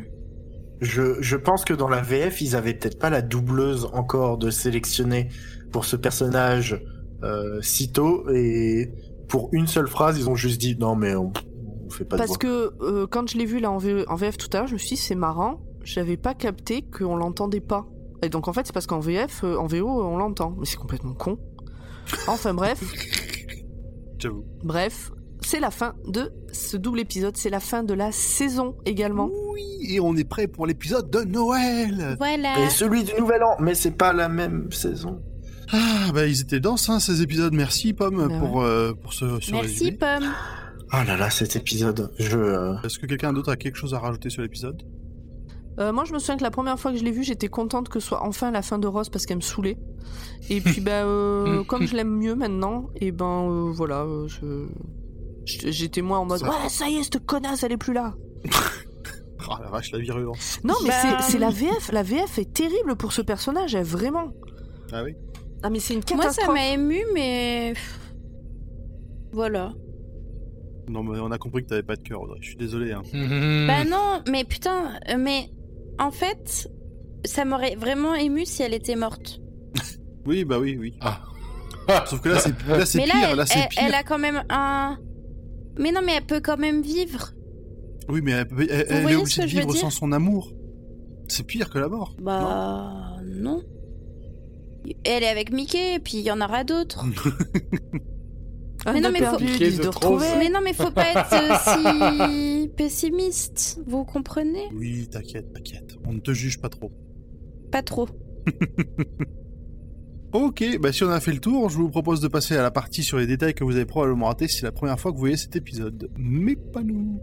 Je, je pense que dans la VF, ils avaient peut-être pas la doubleuse encore de sélectionner pour ce personnage euh, si tôt et pour une seule phrase, ils ont juste dit non mais on, on fait pas de Parce que euh, quand je l'ai vu là en, V- en VF tout à l'heure, je me suis dit c'est marrant. J'avais pas capté qu'on l'entendait pas. Et donc en fait c'est parce qu'en VF, euh, en VO on l'entend. Mais c'est complètement con. Enfin bref, J'avoue. bref, c'est la fin de ce double épisode. C'est la fin de la saison également. Oui, et on est prêt pour l'épisode de Noël. Voilà. Et celui du Nouvel An, mais c'est pas la même saison. Ah, bah ils étaient denses, hein, ces épisodes. Merci, Pomme, Bah pour, euh, pour ce, ce Merci, résumé. Pomme. Oh là là, cet épisode, je. euh, Est-ce que quelqu'un d'autre a quelque chose à rajouter sur l'épisode? Euh, moi, je me souviens que la première fois que je l'ai vu, j'étais contente que ce soit enfin la fin de Rose parce qu'elle me saoulait. Et puis, bah, euh, comme je l'aime mieux maintenant, et ben euh, voilà, euh, j'étais moins en mode Ça- ouais, ça y est, cette connasse, elle est plus là. Oh la vache, la virulence. Non, mais Bah, c'est- c'est la VF. La VF est terrible pour ce personnage, elle, vraiment. Ah oui Ah, mais c'est une Moi, ça catastrophe. m'a ému, mais. Voilà. Non, mais on a compris que t'avais pas de cœur, Audrey. Je suis désolé. Hein. Bah non, mais putain, mais en fait, ça m'aurait vraiment ému si elle était morte. Oui, bah oui, oui. Ah. Sauf que là, c'est là, c'est mais pire. là, elle, là, c'est elle- pire. elle a quand même un. Mais non, mais elle peut quand même vivre. Oui, mais elle, elle- elle est obligée de vivre sans son amour. C'est pire que la mort. Bah non. Elle est avec Mickey, et puis il y en aura d'autres. Un Mais non, mais faut- de. Mais non, mais faut pas être euh, si pessimiste, vous comprenez? Oui, t'inquiète, t'inquiète. On ne te juge pas trop. Pas trop. Ok, bah si on a fait le tour, je vous propose de passer à la partie sur les détails que vous avez probablement ratés si c'est la première fois que vous voyez cet épisode. Mais pas nous.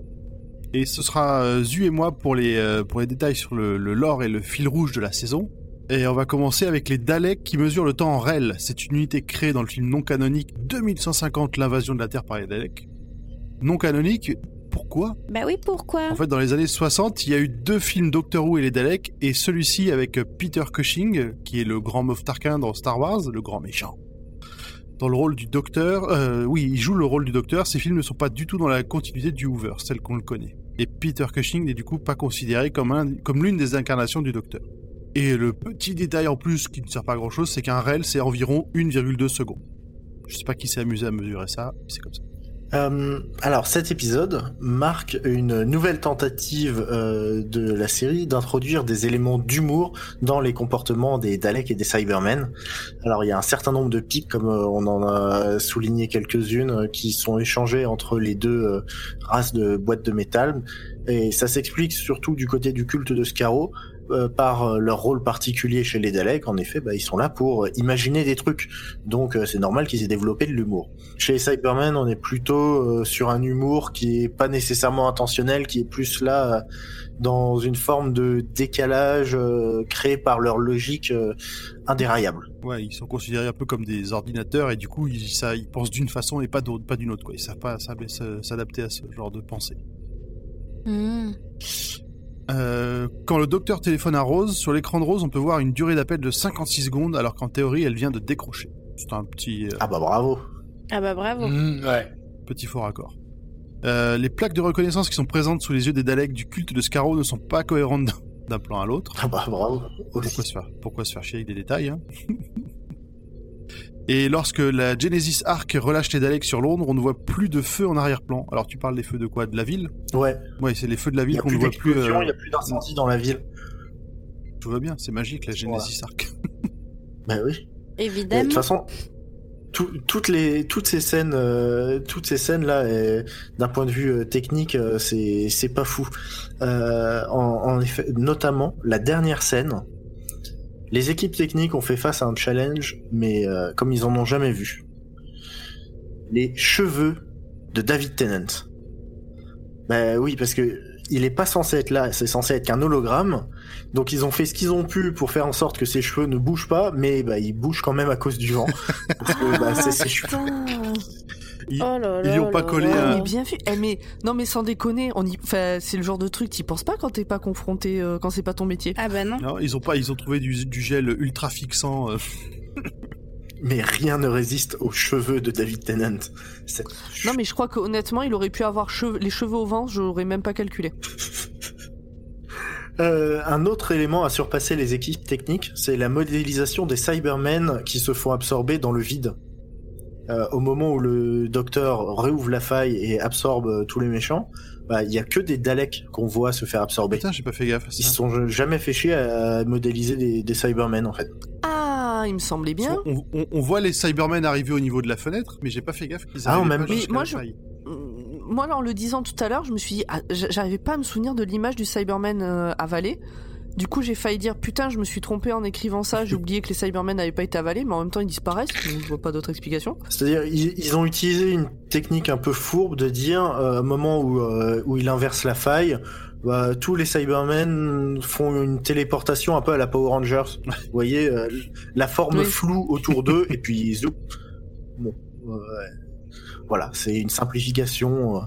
Et ce sera euh, Zu et moi pour les, euh, pour les détails sur le, le lore et le fil rouge de la saison. Et on va commencer avec les Daleks qui mesurent le temps en REL. C'est une unité créée dans le film non canonique 2150, l'invasion de la Terre par les Daleks. Non canonique, pourquoi? Bah oui, pourquoi? En fait, dans les années 60, il y a eu deux films Doctor Who et les Daleks, et celui-ci avec Peter Cushing, qui est le grand Moff Tarkin dans Star Wars, le grand méchant. Dans le rôle du Docteur, euh, oui, il joue le rôle du Docteur. Ces films ne sont pas du tout dans la continuité du Hoover, celle qu'on le connaît. Et Peter Cushing n'est du coup pas considéré comme, un, comme l'une des incarnations du Docteur. Et le petit détail en plus qui ne sert pas à grand chose, c'est qu'un REL c'est environ 1,2 secondes. Je sais pas qui s'est amusé à mesurer ça, mais c'est comme ça. Euh, alors cet épisode marque une nouvelle tentative euh, de la série d'introduire des éléments d'humour dans les comportements des Daleks et des Cybermen. Alors il y a un certain nombre de pics, comme euh, on en a souligné quelques-unes, qui sont échangées entre les deux races de boîtes de métal. Et ça s'explique surtout du côté du culte de Scarrow. Euh, par euh, leur rôle particulier chez les Daleks, en effet, bah, ils sont là pour imaginer des trucs. Donc euh, c'est normal qu'ils aient développé de l'humour. Chez les Cybermen, on est plutôt euh, sur un humour qui est pas nécessairement intentionnel, qui est plus là euh, dans une forme de décalage euh, créé par leur logique euh, indéraillable. Ouais, ils sont considérés un peu comme des ordinateurs et du coup, ils, ça, ils pensent d'une façon et pas d'autre, pas d'une autre. Quoi. Ils savent pas s'adapter à ce genre de pensée. Hmm. Euh, quand le docteur téléphone à Rose, sur l'écran de Rose, on peut voir une durée d'appel de 56 secondes, alors qu'en théorie, elle vient de décrocher. C'est un petit, euh, Ah bah bravo. Ah bah bravo. Mm, ouais. petit faux raccord. Euh, les plaques de reconnaissance qui sont présentes sous les yeux des Daleks du culte de Scarrow ne sont pas cohérentes d'un- d'un plan à l'autre. Ah bah bravo. Pourquoi se faire, pourquoi se faire chier avec des détails hein? Et lorsque la Genesis Arc relâche les Daleks sur Londres, on ne voit plus de feu en arrière-plan. Alors tu parles des feux de quoi? De la ville? Ouais. Ouais, c'est les feux de la ville qu'on ne voit plus. euh, il y a plus d'incendie dans la ville. Tout va bien, c'est magique la Genesis Arc. Bah oui. Mais De Évidemment. toute façon, tout- toutes les toutes ces scènes, euh, toutes ces scènes là, d'un point de vue euh, technique, euh, c'est c'est pas fou. Euh, en, en effet, notamment la dernière scène, les équipes techniques ont fait face à un challenge, mais euh, comme ils en ont jamais vu. Les cheveux de David Tennant. Bah oui, parce que il est pas censé être là, c'est censé être qu'un hologramme. Donc ils ont fait ce qu'ils ont pu pour faire en sorte que ses cheveux ne bougent pas, mais bah, ils bougent quand même à cause du vent. Parce que bah, c'est ses cheveux. Ils- Oh là ils y ont pas collé là. un- Ouais, mais bien vu. Eh, mais non, mais sans déconner, on y... enfin, c'est le genre de truc t'y penses pas quand t'es pas confronté, euh, quand c'est pas ton métier? Ah bah non. Non, ils ont pas, ils ont trouvé du, du gel ultra fixant. euh. Mais rien ne résiste aux cheveux de David Tennant. Non, mais je crois que honnêtement, il aurait pu avoir cheveux- les cheveux au vent, j'aurais même pas calculé. Euh, un autre élément à surpasser les équipes techniques, c'est la modélisation des Cybermen qui se font absorber dans le vide. Euh, au moment où le docteur réouvre la faille et absorbe euh, tous les méchants, bah, il y a que des Daleks qu'on voit se faire absorber. Putain, j'ai pas fait gaffe à Ils se sont jamais fait chier à modéliser des, des Cybermen en fait. Ah, il me semblait bien. On, on- on voit les Cybermen arriver au niveau de la fenêtre, mais j'ai pas fait gaffe qu'ils Ah, arrivaient même pas Mais moi, la je- faille. Mm, Moi, là, en le disant tout à l'heure, je me suis dit, ah, j'arrivais pas à me souvenir de l'image du Cyberman euh, avalé. Du coup, j'ai failli dire, putain, je me suis trompé en écrivant ça, j'ai oublié que les Cybermen n'avaient pas été avalés, mais en même temps, ils disparaissent, donc je vois pas d'autre explication. C'est-à-dire, ils, ils ont utilisé une technique un peu fourbe de dire, euh, au moment où, euh, où il inverse la faille, bah, tous les Cybermen font une téléportation un peu à la Power Rangers. Vous voyez, euh, la forme Oui. floue autour d'eux, et puis zoup. Bon, voilà, c'est une simplification. euh,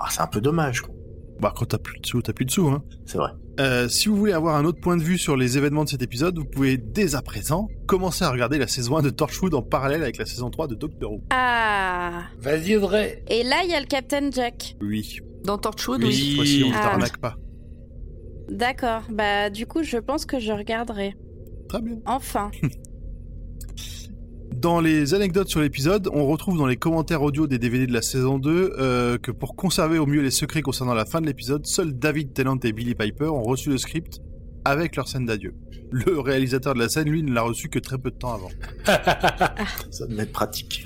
ah, c'est un peu dommage, quoi. Bah, quand t'as plus de sous, t'as plus de sous, hein. C'est vrai. Euh, si vous voulez avoir un autre point de vue sur les événements de cet épisode, vous pouvez dès à présent commencer à regarder la saison 1 de Torchwood en parallèle avec la saison 3 de Doctor Who. Ah. Vas-y, Audrey. Et là, il y a le Captain Jack. Oui, Dans Torchwood, oui. oui. cette fois-ci, on ne Ah. t'arnaque pas. D'accord. Bah du coup, je pense que je regarderai. Très bien. Enfin. Dans les anecdotes sur l'épisode, on retrouve dans les commentaires audio des DVD de la saison 2 euh, que pour conserver au mieux les secrets concernant la fin de l'épisode, seuls David Tennant et Billy Piper ont reçu le script avec leur scène d'adieu. Le réalisateur de la scène, lui, ne l'a reçu que très peu de temps avant. Ça devait être pratique.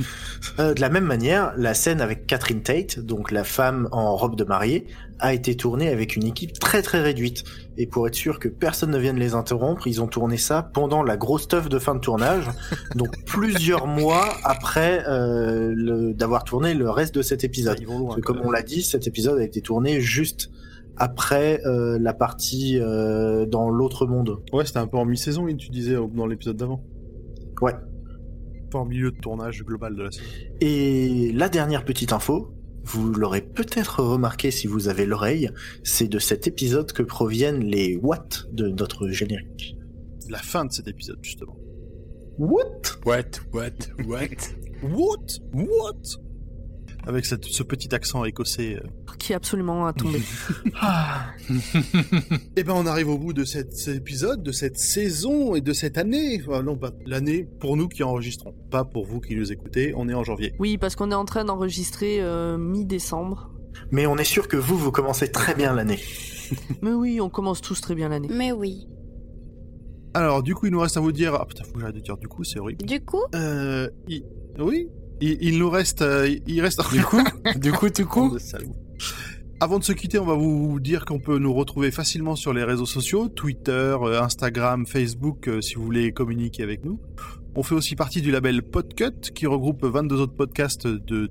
Euh, de la même manière, la scène avec Catherine Tate, donc la femme en robe de mariée, a été tournée avec une équipe très très réduite. Et pour être sûr que personne ne vienne les interrompre, ils ont tourné ça pendant la grosse stuff de fin de tournage, donc plusieurs mois après euh, d'avoir tourné le reste de cet épisode. Ils vont loin. Parce que comme on l'a dit, cet épisode a été tourné juste après euh, la partie euh, dans l'autre monde. Ouais, c'était un peu en mi-saison, tu disais dans l'épisode d'avant. Ouais. Pas en milieu de tournage global de la série. Et la dernière petite info, vous l'aurez peut-être remarqué si vous avez l'oreille, c'est de cet épisode que proviennent les watts de notre générique. La fin de cet épisode, justement. What? What, what, what? What? What? Avec cette- ce petit accent écossais. euh. Qui est absolument à tomber. Eh ben, on arrive au bout de cet, cet épisode, de cette saison et de cette année. Enfin, non, pas l'année pour nous qui enregistrons, pas pour vous qui nous écoutez. On est en janvier. oui, parce qu'on est en train d'enregistrer euh, mi-décembre. Mais on est sûr que vous, vous commencez très bien l'année. Mais oui, on commence tous très bien l'année. Mais oui. Alors, du coup, il nous reste à vous dire. Ah putain, faut que j'arrête de dire du coup, c'est horrible. Du coup, Euh, oui? Il, il nous reste, euh, il reste. Du coup, du coup, du coup. Avant de se quitter, on va vous dire qu'on peut nous retrouver facilement sur les réseaux sociaux, Twitter, euh, Instagram, Facebook, euh, si vous voulez communiquer avec nous. On fait aussi partie du label Podcut, qui regroupe 22 autres podcasts de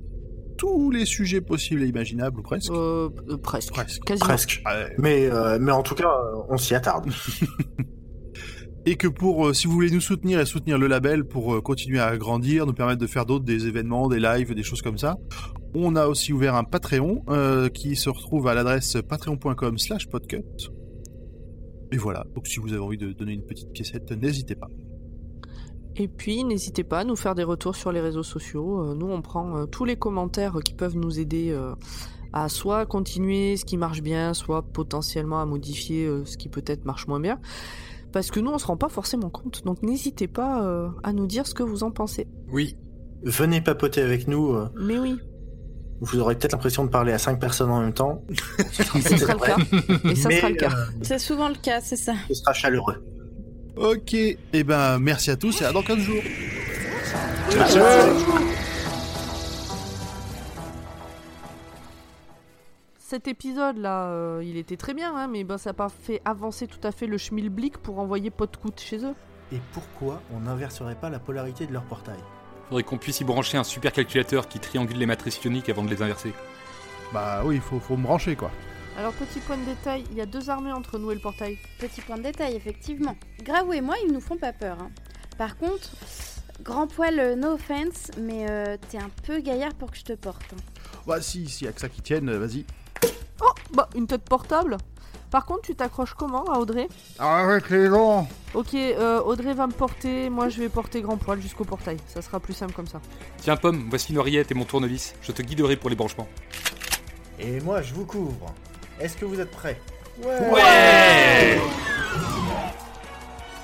tous les sujets possibles et imaginables, ou presque. Euh, presque. Presque. Quasiment. Presque. Ouais. Mais, euh, mais en tout cas, on s'y attarde. Et que pour, euh, si vous voulez nous soutenir et soutenir le label pour euh, continuer à grandir, nous permettre de faire d'autres, des événements, des lives, des choses comme ça, on a aussi ouvert un Patreon euh, qui se retrouve à l'adresse patreon.com slash podcut. Et voilà, donc si vous avez envie de donner une petite piécette, n'hésitez pas. Et puis, n'hésitez pas à nous faire des retours sur les réseaux sociaux. Nous, on prend tous les commentaires qui peuvent nous aider à soit continuer ce qui marche bien, soit potentiellement à modifier ce qui peut-être marche moins bien. Parce que nous, on se rend pas forcément compte. Donc, n'hésitez pas euh, à nous dire ce que vous en pensez. Oui. Venez papoter avec nous. euh, Mais oui, Vous aurez peut-être l'impression de parler à cinq personnes en même temps. ce sera le cas. Et ça Mais, sera le cas. euh, C'est souvent le cas, c'est ça. ce sera chaleureux. Ok, et ben merci à tous et à dans 15 jours. Cet épisode-là, euh, il était très bien, hein, mais ben, ça n'a pas fait avancer tout à fait le schmilblick pour envoyer Podcoot chez eux. Et pourquoi on n'inverserait pas la polarité de leur portail Faudrait qu'on puisse y brancher un super calculateur qui triangule les matrices ioniques avant de les inverser. Bah oui, il faut, faut me brancher quoi. Alors, petit point de détail, il y a deux armées entre nous et le portail. Petit point de détail, effectivement. Gravou et moi, ils nous font pas peur. hein. Par contre, grand poil, euh, no offense, mais euh, t'es un peu gaillard pour que je te porte. hein. Bah si, s'il y a que ça qui tienne, euh, vas-y. Oh, bah, une tête portable. Par contre, tu t'accroches comment à Audrey? Arrête les gens Ok, euh, Audrey va me porter, moi je vais porter grand poil jusqu'au portail. Ça sera plus simple comme ça. Tiens, Pomme, voici une oreillette et mon tournevis. Je te guiderai pour les branchements. Et moi, je vous couvre. Est-ce que vous êtes prêts? Ouais.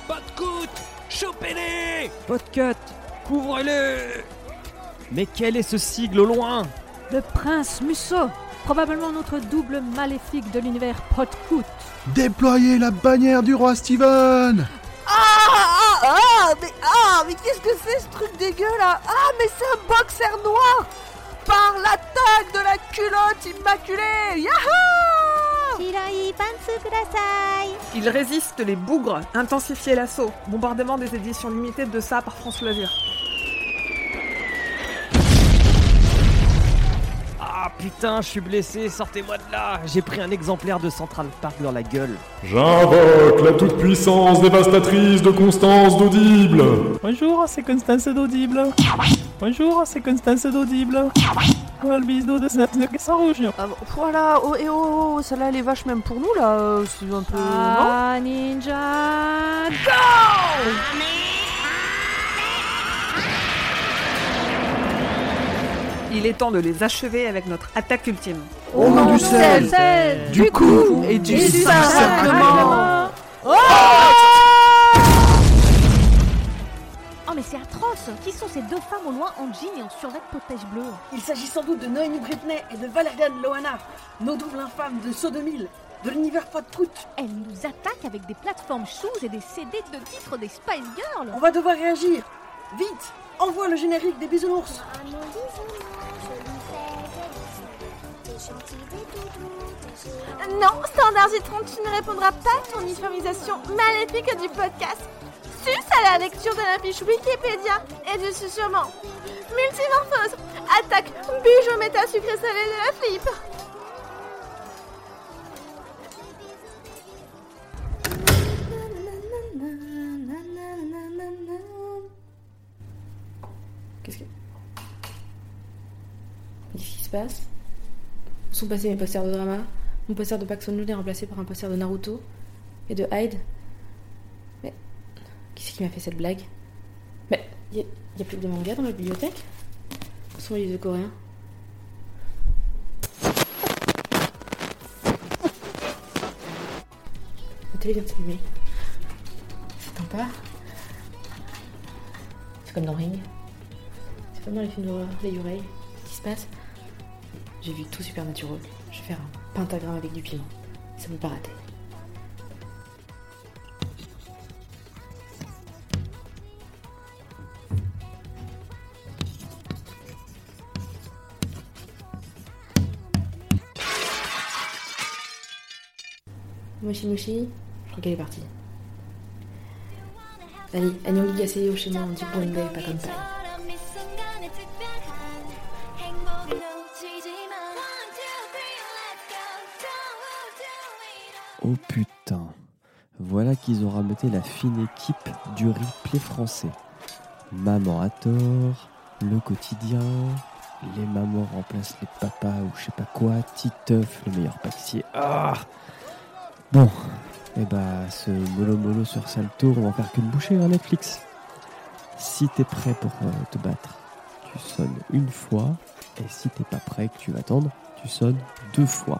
Pas de coûte Chopez-les. Podcut, couvrez-les Mais quel est ce sigle au loin? Le prince Musso, probablement notre double maléfique de l'univers Podcoot. Déployez la bannière du roi Steven Ah, ah, ah, mais, ah, mais qu'est-ce que c'est ce truc dégueu là? Ah, mais c'est un boxer noir Par l'attaque de la culotte immaculée Yahoo Il résiste les bougres. Intensifiez l'assaut. Bombardement des éditions limitées de ça par France Loisirs. Ah putain, je suis blessé, sortez-moi de là J'ai pris un exemplaire de Central Park dans la gueule. J'invoque la toute-puissance dévastatrice de Constance d'Audible. Bonjour, c'est Constance d'Audible. Bonjour, c'est Constance d'Audible. Oh, le bisou de Cassin rouge. Ah, bon, Voilà, oh, et oh, oh, celle-là elle est vache même pour nous là, euh, c'est un peu... non Ah, ninja Il est temps de les achever avec notre attaque ultime. Au nom du sel, du coup Et du, du sacrement. Oh mais c'est atroce. Qui sont ces deux femmes au loin en jean et en survêt potage bleu Il s'agit sans doute de Noémie Britney et de Valerian Loana, nos doubles infâmes de Sodomil, de l'univers Podcoot. Elles nous attaquent avec des plateformes shoes et des CD de titres des Spice Girls. On va devoir réagir. Vite Envoie le générique des bisounours Non, Standard J30, tu ne répondras pas à ton uniformisation maléfique du podcast. Sus à la lecture de la fiche Wikipédia et du susurrement. Multimorphose, attaque, bijou méta sucré salé de la flip. Où sont passés mes posters de drama Mon poster de Paxson Moon est remplacé par un poster de Naruto et de Hyde. Mais. Qui c'est qui m'a fait cette blague? Mais. A, y a plus que des mangas dans ma bibliothèque? Où sont les livres de coréens? La télé vient de s'allumer. S'éteint pas C'est comme dans Ring. C'est comme dans les films d'horreur, les Yurei. Qu'est-ce qui se passe? J'ai vu tout supernatural. Je vais faire un pentagramme avec du piment. Ça ne peut pas rater. Moshi Moshi, je crois qu'elle est partie. Allez, annyeong gaseyo chez moi, on dit bon pas comme ça. Voilà qu'ils ont rameuté la fine équipe du replay français. Maman à tort, le quotidien, les mamans remplacent les papas ou je sais pas quoi, Titeuf, le meilleur pâtissier. Ah Bon, et bah ce mollo mollo sur Salto, on va faire qu'une bouchée hein, Netflix. Si t'es prêt pour euh, te battre, tu sonnes une fois, et si t'es pas prêt que tu vas attendre, tu sonnes deux fois.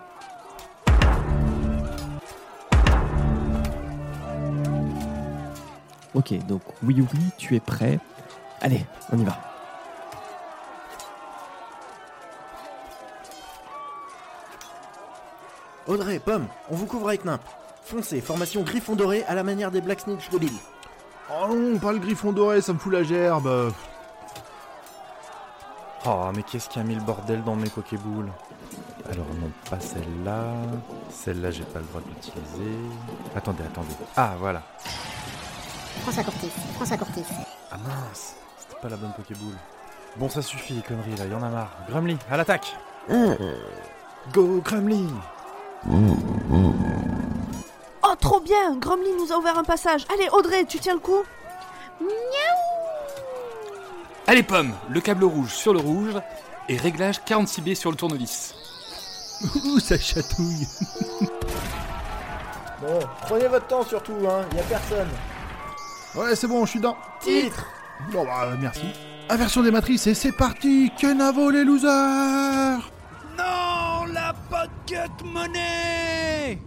Ok, donc oui oui, tu es prêt. Allez, on y va. Audrey, Pomme, on vous couvre avec Nimp. Foncez, formation Griffon doré à la manière des Black Snitch de l'île. Oh non, pas le griffon doré, ça me fout la gerbe. Oh, mais qu'est-ce qui a mis le bordel dans mes Pokéballs Alors non, pas celle-là. Celle-là, j'ai pas le droit de l'utiliser. Attendez, attendez. Ah, voilà. François Cortis, François Cortis. Ah mince, c'était pas la bonne Pokéball. Bon, ça suffit, les conneries, là, y en a marre. Grumly, à l'attaque Go, Grumly Oh, trop bien Gromly nous a ouvert un passage. Allez, Audrey, tu tiens le coup Allez, pomme, le câble rouge sur le rouge et réglage 46B sur le tournevis. Ouh, ça chatouille. Bon, prenez votre temps surtout, hein, y a personne. Ouais, c'est bon, je suis dans. Titre. Bon, bah, merci. Inversion des matrices et c'est parti Kenavo les losers? Non, la pocket money.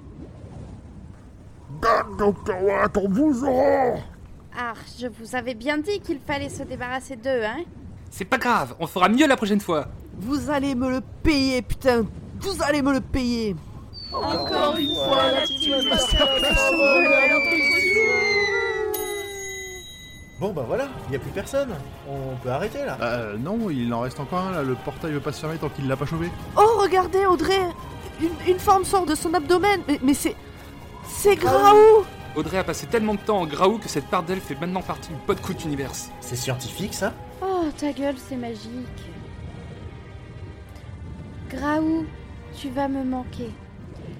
Ah, je vous avais bien dit qu'il fallait se débarrasser d'eux, hein. C'est pas grave, on fera mieux la prochaine fois. Vous allez me le payer, putain. Vous allez me le payer. Encore une fois, la Bon bah voilà, y a plus personne. On peut arrêter là. Euh, non, il en reste encore un là, le portail veut pas se fermer tant qu'il l'a pas chauffé. Oh, regardez, Audrey une, une forme sort de son abdomen Mais, mais c'est... C'est Graou Audrey a passé tellement de temps en Graou que cette part d'elle fait maintenant partie du Podcoot Universe. C'est scientifique ça? Oh, ta gueule, c'est magique. Graou, tu vas me manquer.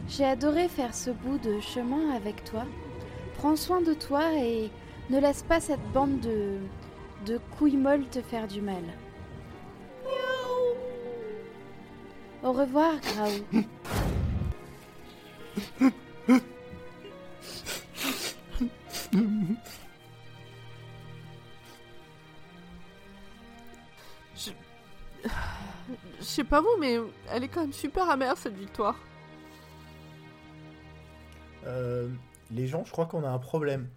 J'ai adoré faire ce bout de chemin avec toi. Prends soin de toi et ne laisse pas cette bande de. de couilles molles te faire du mal. Au revoir, Graou. Je... Je sais pas vous, mais elle est quand même super amère cette victoire. Euh, les gens, je crois qu'on a un problème.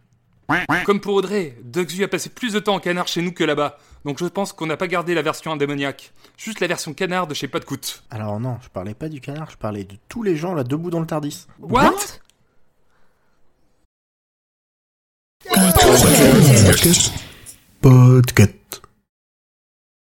Comme pour Audrey, Duxu a passé plus de temps en canard chez nous que là-bas, donc je pense qu'on n'a pas gardé la version indémoniaque. Juste la version canard de chez Podcoot. Alors non, je parlais pas du canard, je parlais de tous les gens là debout dans le Tardis. What? Podcast.